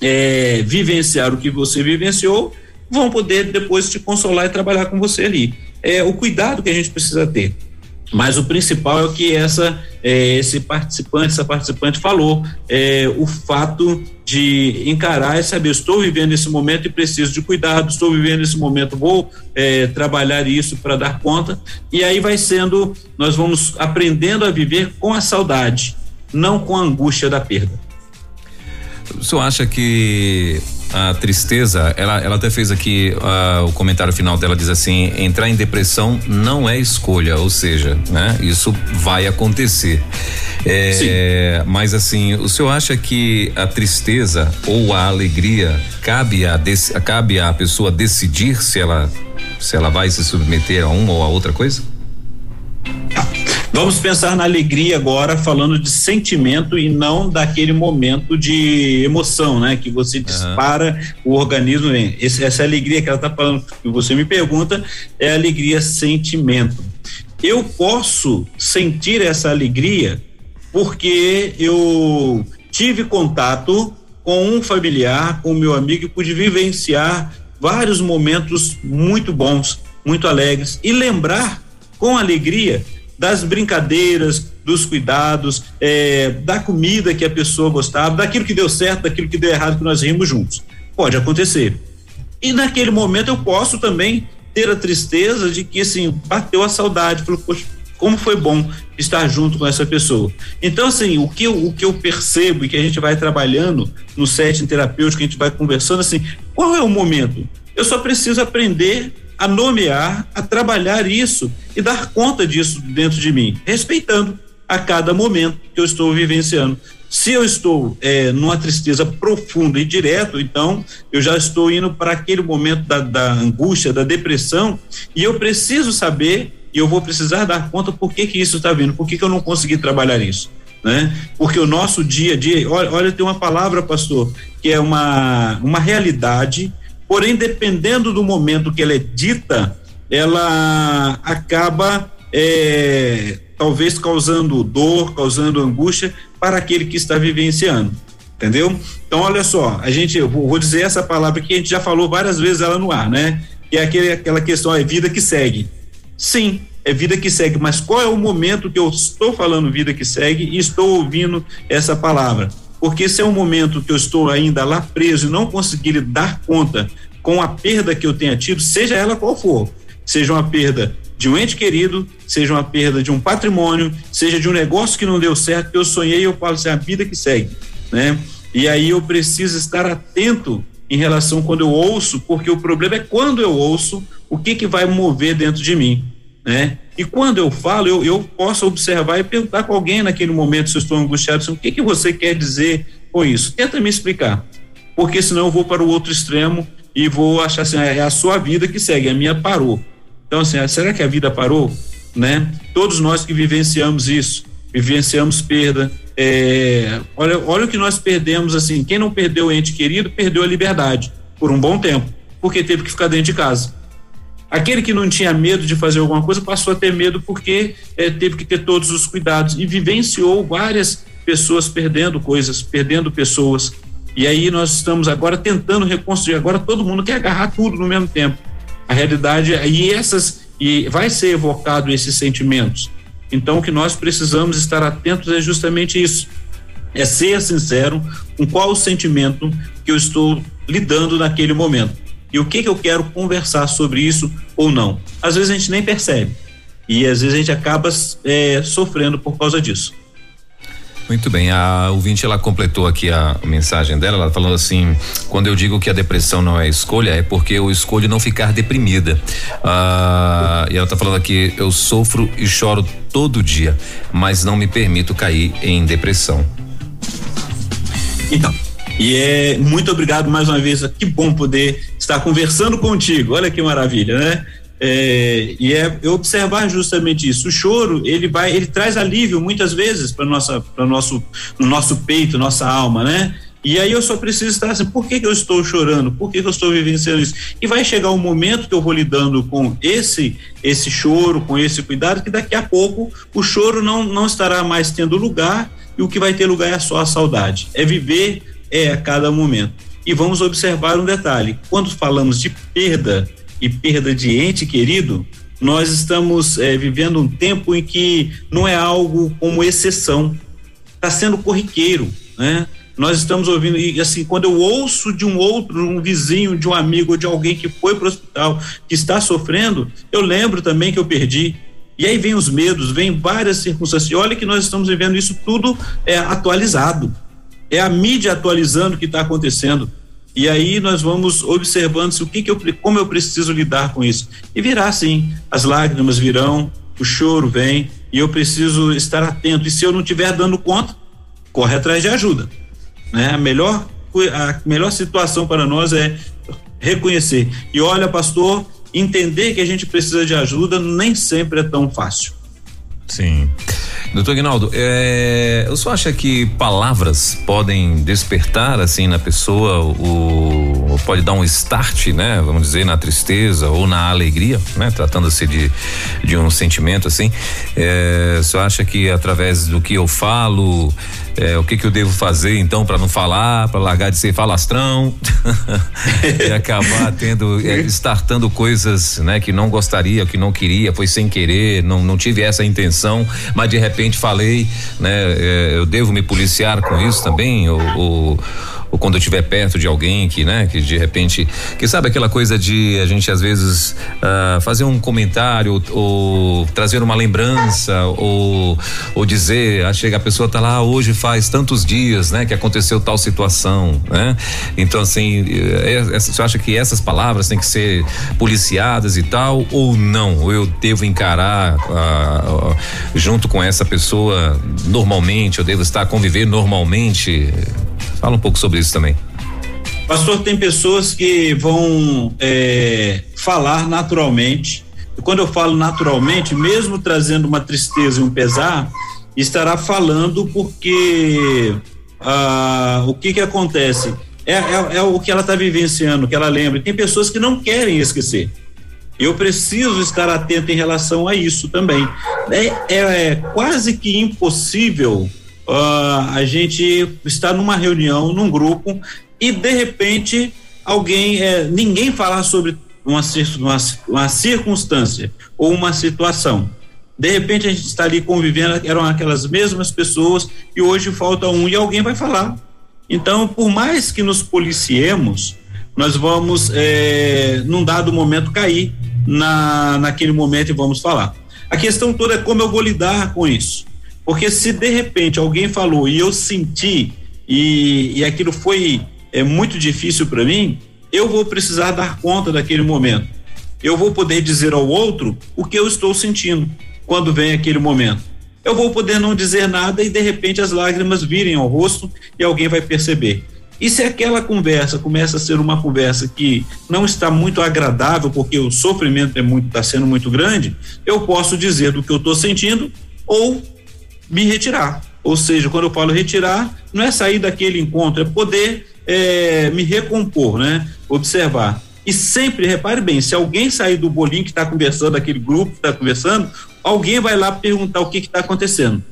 é, vivenciar o que você vivenciou, vão poder depois te consolar e trabalhar com você ali. É o cuidado que a gente precisa ter. Mas o principal é o que essa é, esse participante, essa participante falou, é, o fato de encarar e saber, estou vivendo esse momento e preciso de cuidado, estou vivendo esse momento, vou é, trabalhar isso para dar conta, e aí vai sendo, nós vamos aprendendo a viver com a saudade, não com a angústia da perda. O senhor acha que a tristeza, ela, ela até fez aqui uh, o comentário final dela diz assim: entrar em depressão não é escolha, ou seja, né? Isso vai acontecer. É, mas assim, o senhor acha que a tristeza ou a alegria cabe a, cabe a pessoa decidir se ela se ela vai se submeter a uma ou a outra coisa? Vamos pensar na alegria agora, falando de sentimento e não daquele momento de emoção, né? Que você dispara uhum. o organismo. Esse, essa alegria que ela está falando, que você me pergunta, é alegria sentimento. Eu posso sentir essa alegria porque eu tive contato com um familiar, com meu amigo e pude vivenciar vários momentos muito bons, muito alegres e lembrar com alegria das brincadeiras, dos cuidados, é, da comida que a pessoa gostava, daquilo que deu certo, daquilo que deu errado, que nós rimos juntos. Pode acontecer. E naquele momento eu posso também ter a tristeza de que, assim, bateu a saudade, falou, poxa, como foi bom estar junto com essa pessoa. Então, assim, o que eu, o que eu percebo e que a gente vai trabalhando no setting terapêutico, a gente vai conversando, assim, qual é o momento? Eu só preciso aprender a nomear, a trabalhar isso e dar conta disso dentro de mim, respeitando a cada momento que eu estou vivenciando. Se eu estou é, numa tristeza profunda e direto, então eu já estou indo para aquele momento da, da, angústia, da depressão, e eu preciso saber, e eu vou precisar dar conta por que, que isso está vindo, por que, que eu não consegui trabalhar isso. Né? Porque o nosso dia a dia, olha, olha, tem uma palavra, pastor, que é uma, uma realidade, porém, dependendo do momento que ela é dita, ela acaba é, talvez causando dor, causando angústia para aquele que está vivenciando. Entendeu? Então, olha só, a gente, eu vou dizer essa palavra que a gente já falou várias vezes ela no ar, né? Que é aquele, aquela questão, é vida que segue. Sim, é vida que segue, mas qual é o momento que eu estou falando vida que segue e estou ouvindo essa palavra? Porque se é um momento que eu estou ainda lá preso e não conseguir dar conta com a perda que eu tenha tido, seja ela qual for, seja uma perda de um ente querido, seja uma perda de um patrimônio, seja de um negócio que não deu certo, que eu sonhei, eu falo assim, a vida que segue, né? E aí eu preciso estar atento em relação quando eu ouço, porque o problema é quando eu ouço, o que que vai mover dentro de mim, né? E quando eu falo, eu, eu posso observar e perguntar com alguém naquele momento, se eu estou angustiado, assim, o que que você quer dizer com isso? Tenta me explicar, porque senão eu vou para o outro extremo e vou achar assim, é a sua vida que segue, a minha parou. Então, assim, será que a vida parou? Né? Todos nós que vivenciamos isso, vivenciamos perda. É, olha, olha o que nós perdemos, assim, quem não perdeu o ente querido, perdeu a liberdade por um bom tempo, porque teve que ficar dentro de casa. Aquele que não tinha medo de fazer alguma coisa passou a ter medo porque é, teve que ter todos os cuidados e vivenciou várias pessoas perdendo coisas, perdendo pessoas. E aí nós estamos agora tentando reconstruir. Agora todo mundo quer agarrar tudo no mesmo tempo a realidade e essas e vai ser evocado esses sentimentos. Então o que nós precisamos estar atentos é justamente isso. É ser sincero com qual o sentimento que eu estou lidando naquele momento. E o que, que eu quero conversar sobre isso ou não. Às vezes a gente nem percebe. E às vezes a gente acaba é, sofrendo por causa disso. Muito bem, a ouvinte ela completou aqui a mensagem dela, ela falou assim: quando eu digo que a depressão não é escolha, é porque eu escolho não ficar deprimida. Ah, e ela está falando aqui: eu sofro e choro todo dia, mas não me permito cair em depressão. Então, e é muito obrigado mais uma vez. Que bom poder estar conversando contigo. Olha que maravilha, né? É, e é observar justamente isso. O choro ele vai, ele traz alívio muitas vezes para nossa, para nosso, no nosso peito, nossa alma, né? E aí eu só preciso estar assim, por que, que eu estou chorando? Por que, que eu estou vivenciando isso? E vai chegar um momento que eu vou lidando com esse esse choro, com esse cuidado, que daqui a pouco o choro não, não estará mais tendo lugar e o que vai ter lugar é só a saudade. É viver é a cada momento. E vamos observar um detalhe: quando falamos de perda, e perda de ente querido, nós estamos é, vivendo um tempo em que não é algo como exceção, está sendo corriqueiro, né? Nós estamos ouvindo, e assim, quando eu ouço de um outro, um vizinho, de um amigo, de alguém que foi para o hospital, que está sofrendo, eu lembro também que eu perdi. E aí vem os medos, vem várias circunstâncias. E olha que nós estamos vivendo isso tudo é, atualizado. É a mídia atualizando o que está acontecendo. E aí nós vamos observando se o que, que eu, como eu preciso lidar com isso. E virá sim, as lágrimas virão, o choro vem, e eu preciso estar atento. E se eu não estiver dando conta, corre atrás de ajuda. Né? A melhor a melhor situação para nós é reconhecer. E olha, pastor, entender que a gente precisa de ajuda nem sempre é tão fácil. Sim. Doutor Guinaldo, é, eu só acho que palavras podem despertar assim na pessoa o, pode dar um start, né? Vamos dizer na tristeza ou na alegria, né? Tratando-se de de um sentimento assim. É, só acha que através do que eu falo é, o que que eu devo fazer então para não falar, para largar de ser falastrão e acabar tendo, é, startando coisas, né, que não gostaria, que não queria, foi sem querer, não, não tive essa intenção, mas de repente falei, né, é, eu devo me policiar com isso também, ou, ou ou quando eu estiver perto de alguém que, né, que de repente, que sabe aquela coisa de a gente às vezes uh, fazer um comentário ou, ou, trazer uma lembrança ou, ou dizer, ah, chega a pessoa tá lá, ah, hoje faz tantos dias, né, que aconteceu tal situação, né? Então assim, é, é, você acha que essas palavras têm que ser policiadas e tal ou não? Ou eu devo encarar uh, junto com essa pessoa normalmente, eu devo estar a conviver normalmente? Fala um pouco sobre isso também. Pastor, tem pessoas que vão é, falar naturalmente. E quando eu falo naturalmente, mesmo trazendo uma tristeza e um pesar, estará falando porque ah, o que que acontece? É, é, é o que ela está vivenciando, que ela lembra. Tem pessoas que não querem esquecer. Eu preciso estar atento em relação a isso também. É, é, é quase que impossível uh, a gente estar numa reunião, num grupo, e de repente alguém, é, ninguém falar sobre uma, uma, uma circunstância ou uma situação. De repente a gente está ali convivendo, eram aquelas mesmas pessoas e hoje falta um e alguém vai falar. Então, por mais que nos policiemos, nós vamos, é, num dado momento, cair na, naquele momento e vamos falar. A questão toda é como eu vou lidar com isso. Porque se de repente alguém falou e eu senti e, e aquilo foi é, muito difícil para mim, eu vou precisar dar conta daquele momento. Eu vou poder dizer ao outro o que eu estou sentindo quando vem aquele momento. Eu vou poder não dizer nada e de repente as lágrimas virem ao rosto e alguém vai perceber. E se aquela conversa começa a ser uma conversa que não está muito agradável, porque o sofrimento é muito, está sendo muito grande, eu posso dizer do que eu estou sentindo ou me retirar. Ou seja, quando eu falo retirar, não é sair daquele encontro, é poder é, me recompor, né? Observar. E sempre, repare bem, se alguém sair do bolinho que está conversando, aquele grupo que está conversando, alguém vai lá perguntar o que está acontecendo.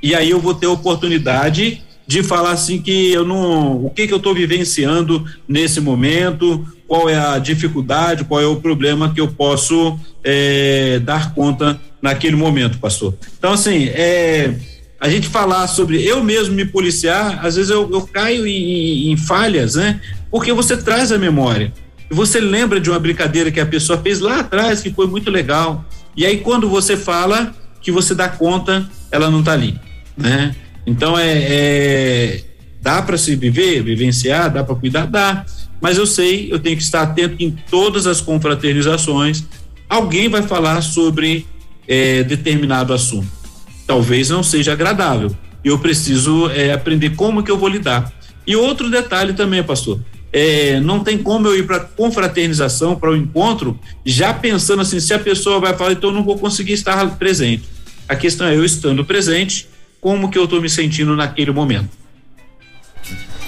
E aí eu vou ter oportunidade de falar assim que eu não. O que, que eu estou vivenciando nesse momento, qual é a dificuldade, qual é o problema que eu posso é, dar conta naquele momento, pastor. Então, assim, é a gente falar sobre eu mesmo me policiar, às vezes eu, eu caio em, em, falhas, né? Porque você traz a memória. Você lembra de uma brincadeira que a pessoa fez lá atrás, que foi muito legal. E aí, quando você fala, que você dá conta, ela não está ali, né? Então, é, é dá para se viver, vivenciar, dá para cuidar, dá. Mas eu sei, eu tenho que estar atento em todas as confraternizações. Alguém vai falar sobre é, determinado assunto talvez não seja agradável. Eu preciso é, aprender como que eu vou lidar. E outro detalhe também, pastor, é, não tem como eu ir para confraternização, para o encontro, já pensando assim, se a pessoa vai falar, então eu não vou conseguir estar presente. A questão é eu estando presente, como que eu estou me sentindo naquele momento.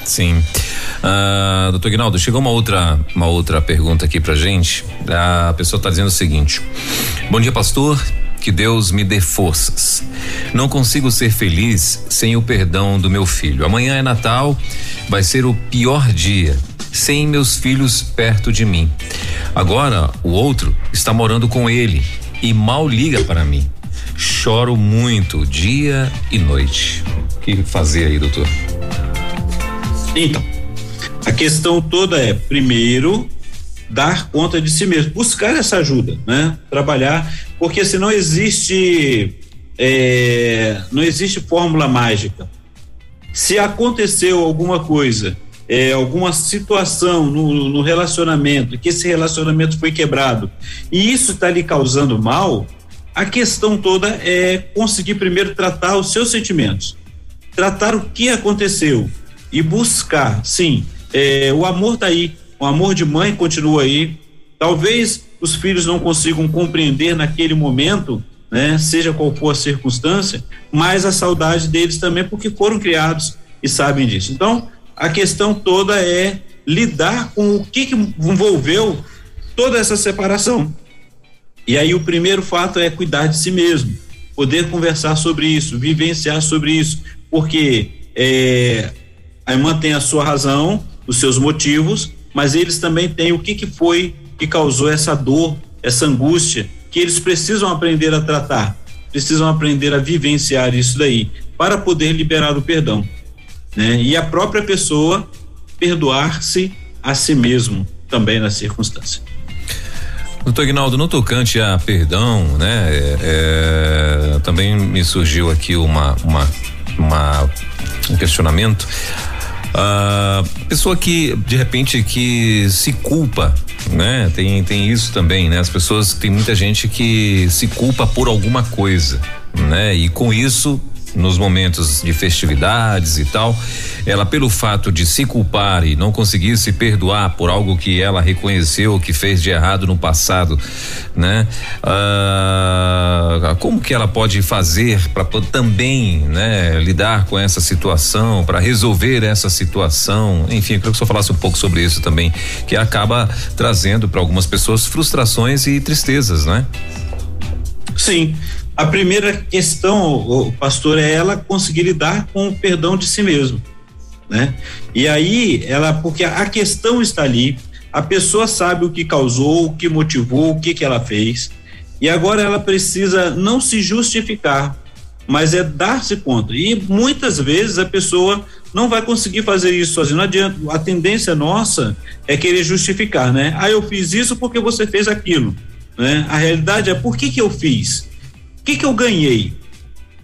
Sim. Uh, doutor Guinaldo, chegou uma outra, uma outra pergunta aqui pra gente. A pessoa está dizendo o seguinte: Bom dia, pastor. Que Deus me dê forças. Não consigo ser feliz sem o perdão do meu filho. Amanhã é Natal, vai ser o pior dia sem meus filhos perto de mim. Agora o outro está morando com ele e mal liga para mim. Choro muito dia e noite. O que fazer aí, doutor? Então, a questão toda é, primeiro, dar conta de si mesmo, buscar essa ajuda, né? Trabalhar, porque se não existe é, não existe fórmula mágica. Se aconteceu alguma coisa, é, alguma situação no, no, relacionamento, que esse relacionamento foi quebrado, e isso está lhe causando mal, a questão toda é conseguir primeiro tratar os seus sentimentos, tratar o que aconteceu e buscar, sim, é, o amor está aí, o amor de mãe continua aí. Talvez os filhos não consigam compreender naquele momento, né, seja qual for a circunstância, mas a saudade deles também porque foram criados e sabem disso. Então, a questão toda é lidar com o que, que envolveu toda essa separação. E aí o primeiro fato é cuidar de si mesmo, poder conversar sobre isso, vivenciar sobre isso, porque é, a irmã tem a sua razão, os seus motivos, mas eles também têm o que, que foi que causou essa dor, essa angústia, que eles precisam aprender a tratar, precisam aprender a vivenciar isso daí, para poder liberar o perdão. Né? E a própria pessoa perdoar-se a si mesmo também na circunstância. Doutor Ignaldo, no tocante a perdão, né? É, é, também me surgiu aqui uma, uma, uma um questionamento. A pessoa que de repente que se culpa, né? Tem tem isso também, né? As pessoas tem muita gente que se culpa por alguma coisa, né? E com isso nos momentos de festividades e tal, ela pelo fato de se culpar e não conseguir se perdoar por algo que ela reconheceu que fez de errado no passado, né? Ah, como que ela pode fazer para também, né, lidar com essa situação, para resolver essa situação? Enfim, eu queria que senhor falasse um pouco sobre isso também, que acaba trazendo para algumas pessoas frustrações e tristezas, né? Sim, a primeira questão, pastor, é ela conseguir lidar com o perdão de si mesmo, né? E aí ela, porque a questão está ali, a pessoa sabe o que causou, o que motivou, o que que ela fez, e agora ela precisa não se justificar, mas é dar-se conta. E muitas vezes a pessoa não vai conseguir fazer isso sozinha. Não adianta. A tendência nossa é querer justificar, né? Ah, eu fiz isso porque você fez aquilo. Né? A realidade é por que, que eu fiz? Que, que eu ganhei?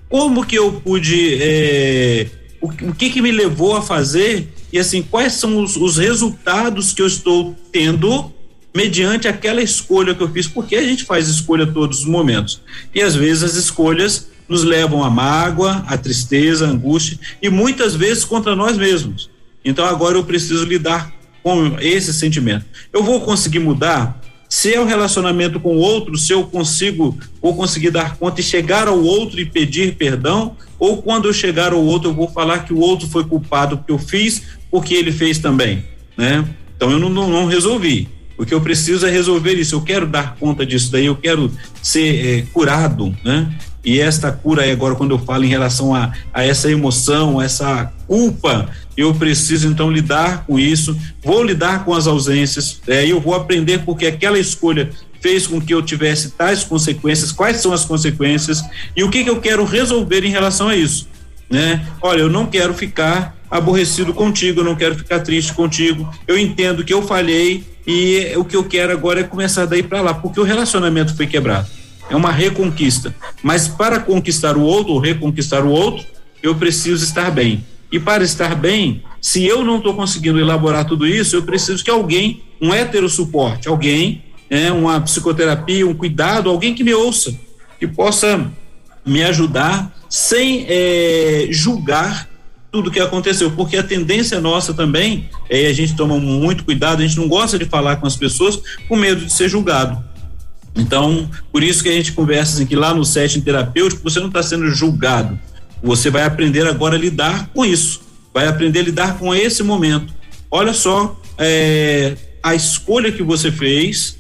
Como que eu pude. É, o, o, que, que me levou a fazer? E assim, quais são os, os resultados que eu estou tendo mediante aquela escolha que eu fiz? Porque a gente faz escolha todos os momentos. E às vezes as escolhas nos levam à mágoa, à tristeza, à angústia e muitas vezes contra nós mesmos. Então agora eu preciso lidar com esse sentimento. Eu vou conseguir mudar? Se é um relacionamento com o outro, se eu consigo ou conseguir dar conta e chegar ao outro e pedir perdão, ou quando eu chegar ao outro eu vou falar que o outro foi culpado porque eu fiz, porque ele fez também, né? Então eu não, não, não resolvi. O que eu preciso é resolver isso. Eu quero dar conta disso daí, eu quero ser é, curado, né? E esta cura agora, quando eu falo em relação a, a essa emoção, essa culpa, eu preciso então lidar com isso. Vou lidar com as ausências, é, eu vou aprender porque aquela escolha fez com que eu tivesse tais consequências, quais são as consequências e o que, que eu quero resolver em relação a isso. Né? Olha, eu não quero ficar aborrecido contigo, eu não quero ficar triste contigo. Eu entendo que eu falhei e o que eu quero agora é começar daí para lá, porque o relacionamento foi quebrado é uma reconquista. Mas para conquistar o outro, ou reconquistar o outro, eu preciso estar bem. E para estar bem, se eu não estou conseguindo elaborar tudo isso, eu preciso que alguém, um hétero suporte, alguém, né, uma psicoterapia, um cuidado, alguém que me ouça, que possa me ajudar sem é, julgar tudo que aconteceu, porque a tendência nossa também é a gente toma muito cuidado, a gente não gosta de falar com as pessoas com medo de ser julgado. Então, por isso que a gente conversa assim, que lá no setting terapêutico você não está sendo julgado. Você vai aprender agora a lidar com isso, vai aprender a lidar com esse momento. Olha só é, a escolha que você fez,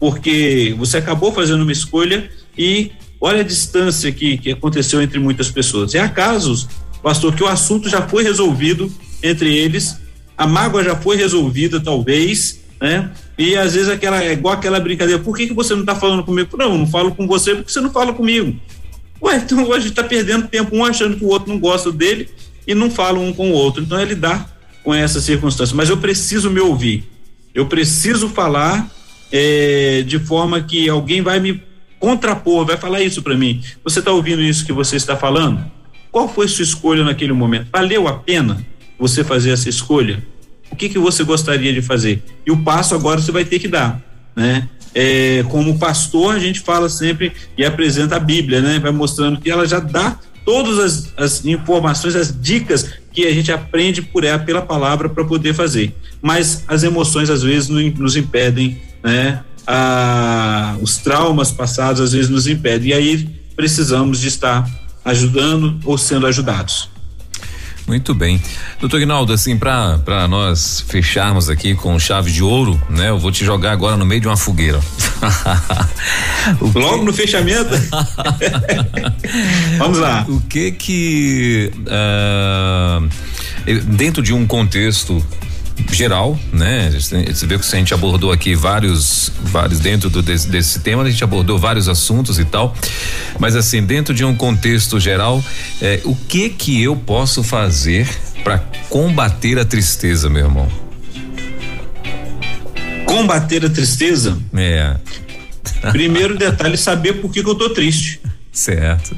porque você acabou fazendo uma escolha e olha a distância que, que aconteceu entre muitas pessoas. E há casos, pastor, que o assunto já foi resolvido entre eles, a mágoa já foi resolvida, talvez, né? E às vezes aquela, é igual aquela brincadeira, por que, que você não está falando comigo? Não, não falo com você porque você não fala comigo. Ué, então a gente está perdendo tempo um achando que o outro não gosta dele e não fala um com o outro. Então é lidar com essa circunstância. Mas eu preciso me ouvir. Eu preciso falar é, de forma que alguém vai me contrapor, vai falar isso para mim. Você está ouvindo isso que você está falando? Qual foi sua escolha naquele momento? Valeu a pena você fazer essa escolha? o que, que você gostaria de fazer? E o passo agora você vai ter que dar, né? É, como pastor, a gente fala sempre e apresenta a Bíblia, né? Vai mostrando que ela já dá todas as, as informações, as dicas que a gente aprende por ela, pela palavra, para poder fazer. Mas as emoções, às vezes, nos impedem, né? Ah, os traumas passados, às vezes, nos impedem. E aí precisamos de estar ajudando ou sendo ajudados. Muito bem. Doutor Ginaldo, assim, para nós fecharmos aqui com chave de ouro, né? Eu vou te jogar agora no meio de uma fogueira. Logo no fechamento? Vamos lá. O que que. Uh, dentro de um contexto geral, né? Você vê que a gente abordou aqui vários, vários dentro do, desse, desse tema, a gente abordou vários assuntos e tal, mas assim, dentro de um contexto geral, é, o que que eu posso fazer para combater a tristeza, meu irmão? Combater a tristeza? É. Primeiro detalhe, saber por que, que eu tô triste. Certo.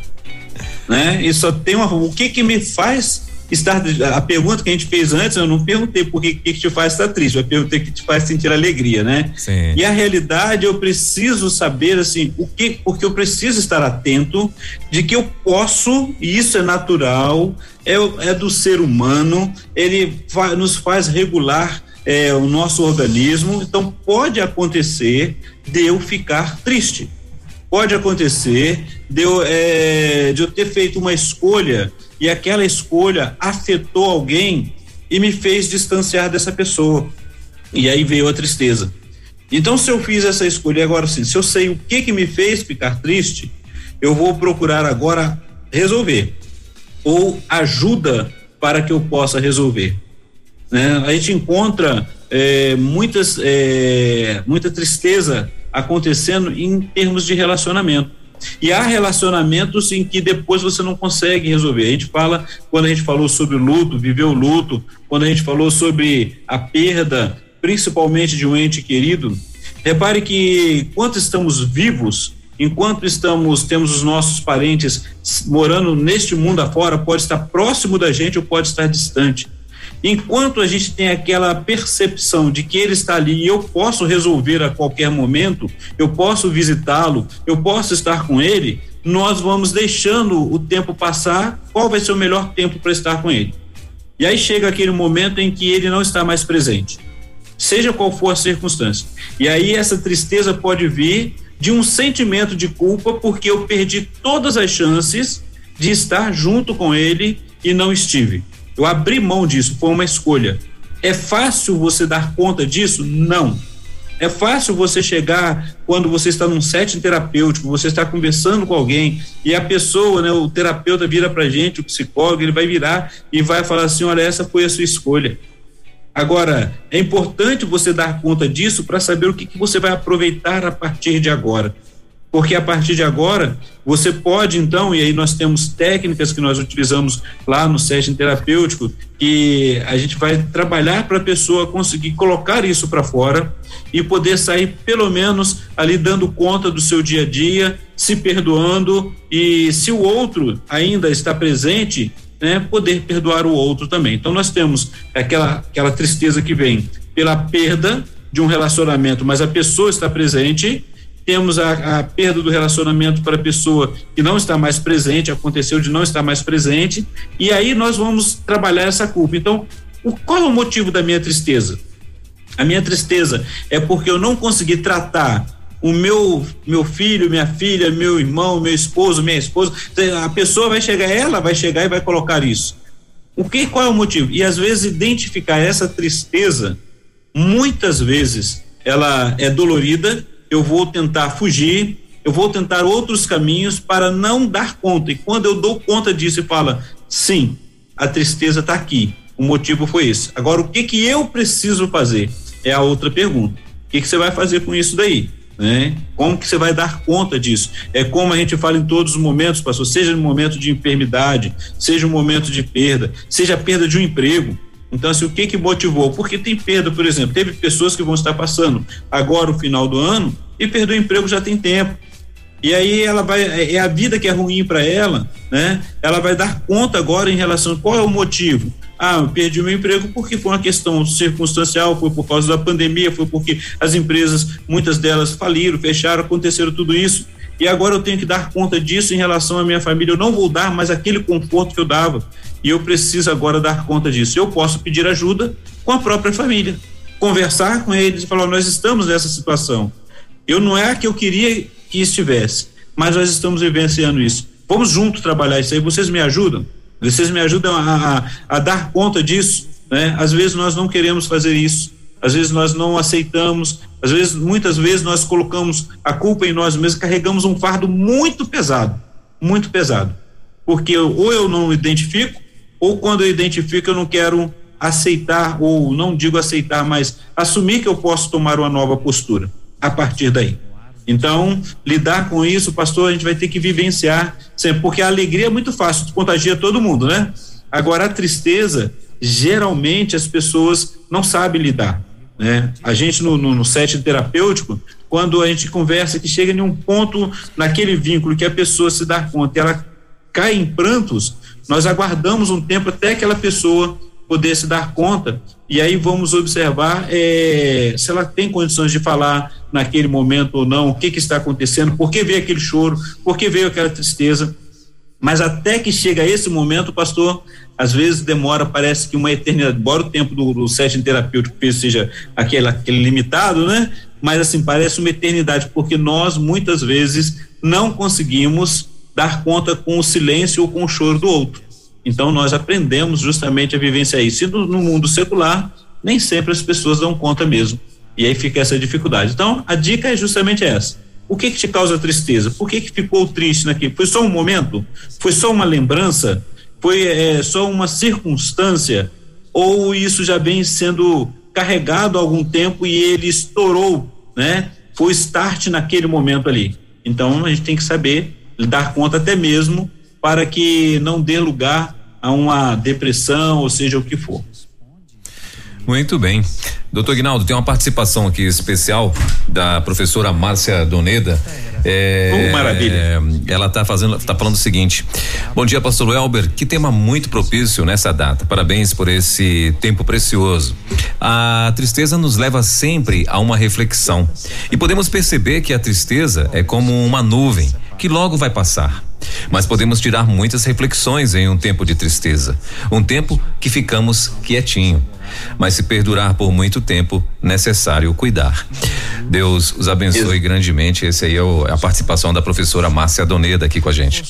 Né? E só tem uma. O que que me faz estar. A pergunta que a gente fez antes, eu não perguntei por que, que te faz estar triste, eu perguntei o que te faz sentir alegria, né? Sim. E a realidade, eu preciso saber, assim, o que. Porque eu preciso estar atento de que eu posso, e isso é natural, é, é do ser humano, ele vai, nos faz regular é, o nosso organismo, então pode acontecer de eu ficar triste. Pode acontecer de eu, é, de eu ter feito uma escolha e aquela escolha afetou alguém e me fez distanciar dessa pessoa. E aí veio a tristeza. Então, se eu fiz essa escolha agora sim, se eu sei o que que me fez ficar triste, eu vou procurar agora resolver ou ajuda para que eu possa resolver. Né? A gente encontra é, muitas, é, muita tristeza acontecendo em termos de relacionamento. E há relacionamentos em que depois você não consegue resolver. A gente fala, quando a gente falou sobre luto, viver o luto, quando a gente falou sobre a perda, principalmente de um ente querido, repare que enquanto estamos vivos, enquanto estamos, temos os nossos parentes morando neste mundo afora, pode estar próximo da gente ou pode estar distante. Enquanto a gente tem aquela percepção de que ele está ali e eu posso resolver a qualquer momento, eu posso visitá-lo, eu posso estar com ele, nós vamos deixando o tempo passar. Qual vai ser o melhor tempo para estar com ele? E aí chega aquele momento em que ele não está mais presente, seja qual for a circunstância. E aí essa tristeza pode vir de um sentimento de culpa porque eu perdi todas as chances de estar junto com ele e não estive. Eu abri mão disso, foi uma escolha. É fácil você dar conta disso? Não. É fácil você chegar quando você está num setting terapêutico, você está conversando com alguém e a pessoa, né, o terapeuta vira pra gente, o psicólogo, ele vai virar e vai falar assim: olha, essa foi a sua escolha. Agora, é importante você dar conta disso para saber o que, que você vai aproveitar a partir de agora porque a partir de agora você pode então, e aí nós temos técnicas que nós utilizamos lá no setting terapêutico, que a gente vai trabalhar para a pessoa conseguir colocar isso para fora e poder sair pelo menos ali dando conta do seu dia a dia, se perdoando e se o outro ainda está presente, né, poder perdoar o outro também. Então nós temos aquela aquela tristeza que vem pela perda de um relacionamento, mas a pessoa está presente temos a, a, perda do relacionamento para a pessoa que não está mais presente, aconteceu de não estar mais presente, e aí nós vamos trabalhar essa culpa. Então, o, qual é o motivo da minha tristeza? A minha tristeza é porque eu não consegui tratar o meu meu filho, minha filha, meu irmão, meu esposo, minha esposa. A pessoa vai chegar, ela vai chegar e vai colocar isso. O que, qual é o motivo? E às vezes identificar essa tristeza, muitas vezes ela é dolorida, eu vou tentar fugir, eu vou tentar outros caminhos para não dar conta. E quando eu dou conta disso e fala, sim, a tristeza está aqui, o motivo foi esse. Agora, o que que eu preciso fazer? É a outra pergunta. O que que você vai fazer com isso daí? Né? Como que você vai dar conta disso? É como a gente fala em todos os momentos, pastor, seja no momento de enfermidade, seja no momento de perda, seja a perda de um emprego. Então, assim, o que que motivou? Porque tem perda, por exemplo, teve pessoas que vão estar passando agora o final do ano e perdeu o emprego já tem tempo. E aí ela vai, é, é a vida que é ruim para ela, né? Ela vai dar conta agora em relação qual é o motivo. Ah, eu perdi meu emprego porque foi uma questão circunstancial, foi por causa da pandemia, foi porque as empresas, muitas delas faliram, fecharam, aconteceram tudo isso. E agora eu tenho que dar conta disso em relação à minha família. Eu não vou dar mais aquele conforto que eu dava. E eu preciso agora dar conta disso. Eu posso pedir ajuda com a própria família, conversar com eles e falar: nós estamos nessa situação eu não é a que eu queria que estivesse, mas nós estamos vivenciando isso. Vamos juntos trabalhar isso aí. Vocês me ajudam? Vocês me ajudam a, a, a dar conta disso? Né? Às vezes nós não queremos fazer isso. Às vezes nós não aceitamos. Às vezes, muitas vezes nós colocamos a culpa em nós mesmos, carregamos um fardo muito pesado, muito pesado, porque ou eu não identifico ou quando eu identifico eu não quero aceitar ou não digo aceitar, mas assumir que eu posso tomar uma nova postura a partir daí. Então, lidar com isso, pastor, a gente vai ter que vivenciar sempre, porque a alegria é muito fácil, contagia todo mundo, né? Agora, a tristeza geralmente as pessoas não sabem lidar. Né? A gente no, no, no set terapêutico, quando a gente conversa que chega em um ponto naquele vínculo que a pessoa se dá conta, ela cai em prantos, nós aguardamos um tempo até aquela pessoa poder se dar conta e aí vamos observar é, se ela tem condições de falar naquele momento ou não, o que, que está acontecendo, por que veio aquele choro, por que veio aquela tristeza. Mas até que chega esse momento, pastor, às vezes demora, parece que uma eternidade, embora o tempo do, do session terapêutico seja aquele, aquele limitado, né? Mas assim, parece uma eternidade, porque nós muitas vezes não conseguimos dar conta com o silêncio ou com o choro do outro. Então nós aprendemos justamente a vivenciar isso. E no, no mundo secular, nem sempre as pessoas dão conta mesmo. E aí fica essa dificuldade. Então, a dica é justamente essa. O que que te causa tristeza? Por que que ficou triste naquilo? Foi só um momento? Foi só uma lembrança? Foi é, só uma circunstância? Ou isso já vem sendo carregado há algum tempo e ele estourou, né? Foi start naquele momento ali. Então, a gente tem que saber dar conta até mesmo para que não dê lugar a uma depressão, ou seja, o que for. Muito bem. Doutor Guinaldo, tem uma participação aqui especial da professora Márcia Doneda. É, oh, maravilha. Ela está fazendo, tá falando o seguinte. Bom dia, pastor Elber. Que tema muito propício nessa data. Parabéns por esse tempo precioso. A tristeza nos leva sempre a uma reflexão. E podemos perceber que a tristeza é como uma nuvem que logo vai passar. Mas podemos tirar muitas reflexões em um tempo de tristeza, um tempo que ficamos quietinho. Mas se perdurar por muito tempo, necessário cuidar. Deus os abençoe grandemente. Esse aí é o, a participação da professora Márcia Doneda aqui com a gente.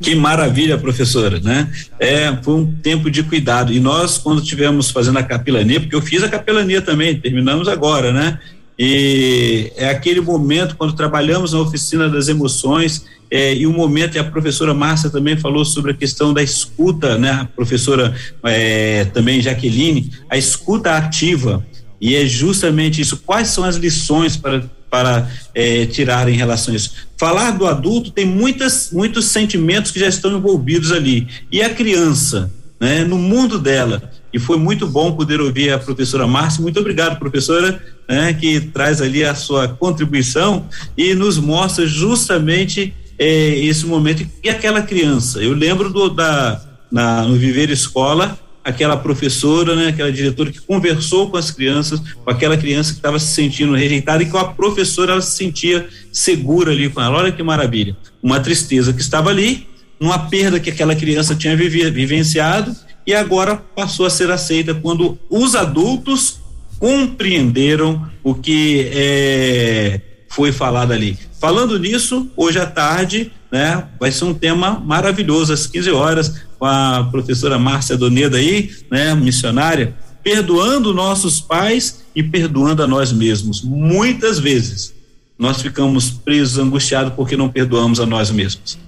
Que maravilha, professora, né? É, foi um tempo de cuidado. E nós, quando tivemos fazendo a capelania, porque eu fiz a capelania também, terminamos agora, né? E é aquele momento quando trabalhamos na oficina das emoções é, e o momento, e a professora Márcia também falou sobre a questão da escuta, né? A professora é, também Jaqueline, a escuta ativa. E é justamente isso. Quais são as lições para, para é, tirar em relação a isso? Falar do adulto tem muitas, muitos sentimentos que já estão envolvidos ali. E a criança, né? No mundo dela e foi muito bom poder ouvir a professora Márcia. Muito obrigado, professora, né, que traz ali a sua contribuição e nos mostra justamente eh, esse momento. E aquela criança, eu lembro do, da, na, no Viver Escola, aquela professora, né, aquela diretora que conversou com as crianças, com aquela criança que estava se sentindo rejeitada e com a professora ela se sentia segura ali com ela. Olha que maravilha. Uma tristeza que estava ali, uma perda que aquela criança tinha vivenciado e agora passou a ser aceita quando os adultos compreenderam o que é, foi falado ali. Falando nisso, hoje à tarde, né, vai ser um tema maravilhoso às 15 horas com a professora Márcia Doneda aí, né, missionária, perdoando nossos pais e perdoando a nós mesmos. Muitas vezes nós ficamos presos, angustiados porque não perdoamos a nós mesmos.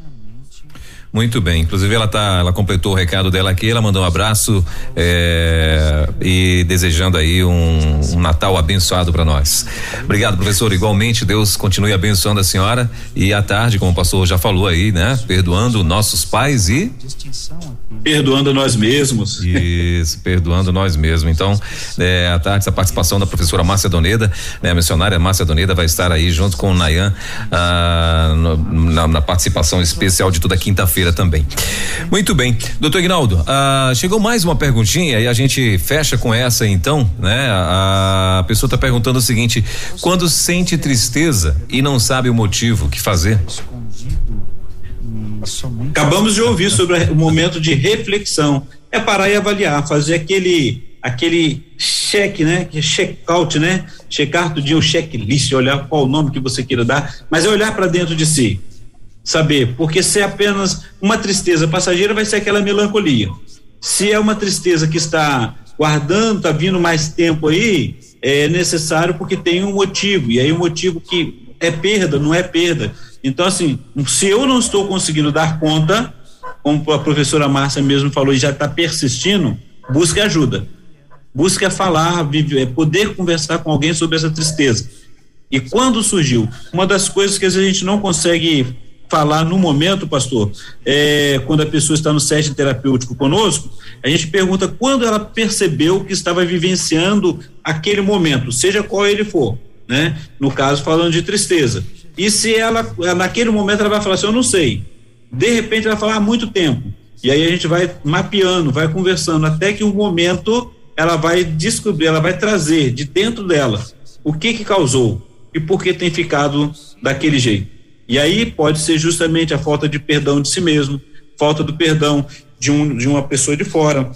Muito bem. Inclusive, ela tá, ela completou o recado dela aqui. Ela mandou um abraço é, e desejando aí um, um Natal abençoado para nós. Obrigado, professor. Igualmente, Deus continue abençoando a senhora e à tarde, como o pastor já falou aí, né? Perdoando nossos pais e perdoando nós mesmos. Isso, perdoando nós mesmos. Então, é, à tarde, essa participação da professora Márcia Doneda, né, a missionária Márcia Doneda vai estar aí junto com o Nayan ah, na, na, participação especial de toda quinta-feira também. Muito bem, doutor Ignaldo, ah, chegou mais uma perguntinha e a gente fecha com essa então, né? A pessoa está perguntando o seguinte: quando sente tristeza e não sabe o motivo, o que fazer? Acabamos de ouvir sobre o momento de reflexão. É parar e avaliar, fazer aquele aquele cheque, né? É check-out, né? Checar dia o checklist, olhar qual o nome que você queira dar, mas é olhar para dentro de si. Saber, porque se é apenas uma tristeza passageira, vai ser aquela melancolia. Se é uma tristeza que está guardando, está vindo mais tempo aí, é necessário porque tem um motivo. E aí o motivo que é perda, não é perda então, assim, se eu não estou conseguindo dar conta, como a professora Márcia mesmo falou, e já está persistindo, busque ajuda. Busque falar, é poder conversar com alguém sobre essa tristeza. E quando surgiu, uma das coisas que a gente não consegue falar no momento, pastor, é, quando a pessoa está no setting terapêutico conosco, a gente pergunta quando ela percebeu que estava vivenciando aquele momento, seja qual ele for, né? No caso, falando de tristeza. E se ela, naquele momento, ela vai falar assim: Eu não sei. De repente, ela vai falar há muito tempo. E aí a gente vai mapeando, vai conversando, até que um momento ela vai descobrir, ela vai trazer de dentro dela o que que causou e por que tem ficado daquele jeito. E aí pode ser justamente a falta de perdão de si mesmo, falta do perdão de, um, de uma pessoa de fora,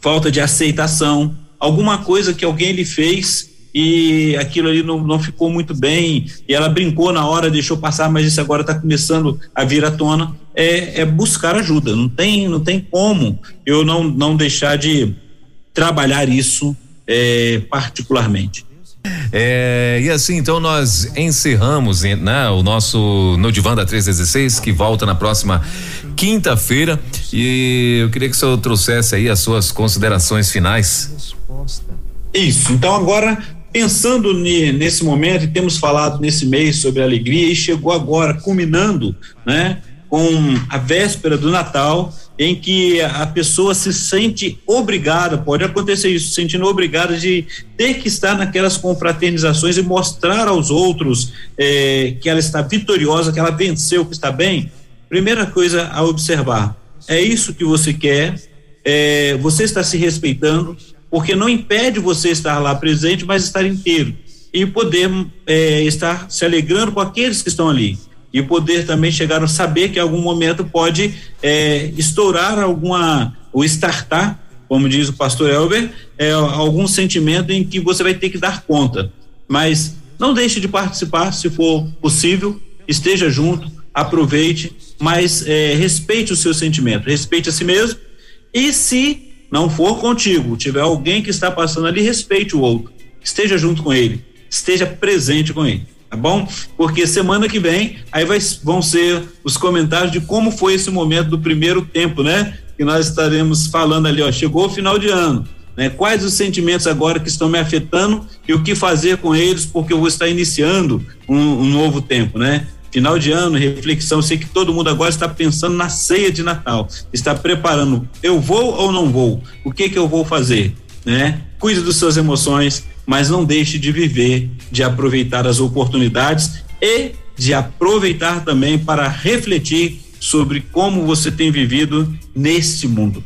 falta de aceitação, alguma coisa que alguém lhe fez e aquilo ali não, não ficou muito bem, e ela brincou na hora, deixou passar, mas isso agora está começando a vir à tona, é, é, buscar ajuda, não tem, não tem como eu não, não deixar de trabalhar isso é, particularmente. É, e assim, então nós encerramos né, o nosso No Divã da 316, que volta na próxima quinta-feira. E eu queria que o senhor trouxesse aí as suas considerações finais. Isso, então agora pensando nesse momento, e temos falado nesse mês sobre alegria, e chegou agora, culminando, né, com a véspera do Natal, em que a pessoa se sente obrigada, pode acontecer isso, sentindo obrigada de ter que estar naquelas confraternizações e mostrar aos outros eh, que ela está vitoriosa, que ela venceu, que está bem. Primeira coisa a observar: é isso que você quer, eh, você está se respeitando, porque não impede você estar lá presente, mas estar inteiro. E poder é, estar se alegrando com aqueles que estão ali. E poder também chegar a saber que em algum momento pode é, estourar alguma ou startar, como diz o pastor Elber, é, algum sentimento em que você vai ter que dar conta. Mas não deixe de participar, se for possível, esteja junto, aproveite, mas é, respeite o seu sentimento, respeite a si mesmo. E se não for contigo, tiver alguém que está passando ali, respeite o outro, esteja junto com ele, esteja presente com ele, tá bom? Porque semana que vem aí vai, vão ser os comentários de como foi esse momento do primeiro tempo, né? Que nós estaremos falando ali, ó, chegou o final de ano, né? Quais os sentimentos agora que estão me afetando e o que fazer com eles, porque eu vou estar iniciando um, um novo tempo, né? Final de ano, reflexão. sei que todo mundo agora está pensando na ceia de Natal, está preparando. Eu vou ou não vou? O que que eu vou fazer? Né? Cuide das suas emoções, mas não deixe de viver, de aproveitar as oportunidades e de aproveitar também para refletir sobre como você tem vivido neste mundo.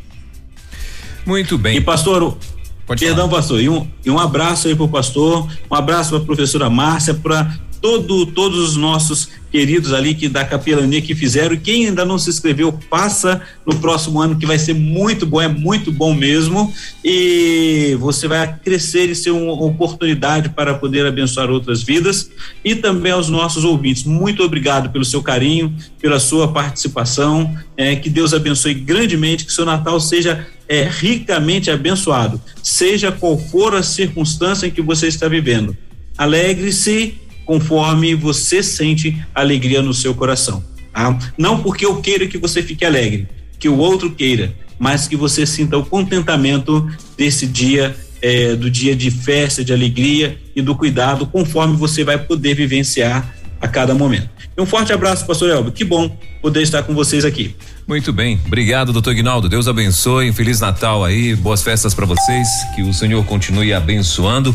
Muito bem. E pastor, Pode Perdão, falar. pastor. E um, e um abraço aí para o pastor, um abraço para a professora Márcia, para todo, todos os nossos queridos ali que da capelania que fizeram. Quem ainda não se inscreveu, passa no próximo ano que vai ser muito bom, é muito bom mesmo. E você vai crescer e ser uma oportunidade para poder abençoar outras vidas. E também aos nossos ouvintes, muito obrigado pelo seu carinho, pela sua participação. É, que Deus abençoe grandemente, que seu Natal seja é, ricamente abençoado, seja qual for a circunstância em que você está vivendo. Alegre-se conforme você sente alegria no seu coração. Tá? Não porque eu queira que você fique alegre, que o outro queira, mas que você sinta o contentamento desse dia, é, do dia de festa, de alegria e do cuidado, conforme você vai poder vivenciar a cada momento. Um forte abraço, pastor Elba. Que bom poder estar com vocês aqui. Muito bem. Obrigado, doutor Guinaldo. Deus abençoe. Feliz Natal aí. Boas festas para vocês. Que o Senhor continue abençoando.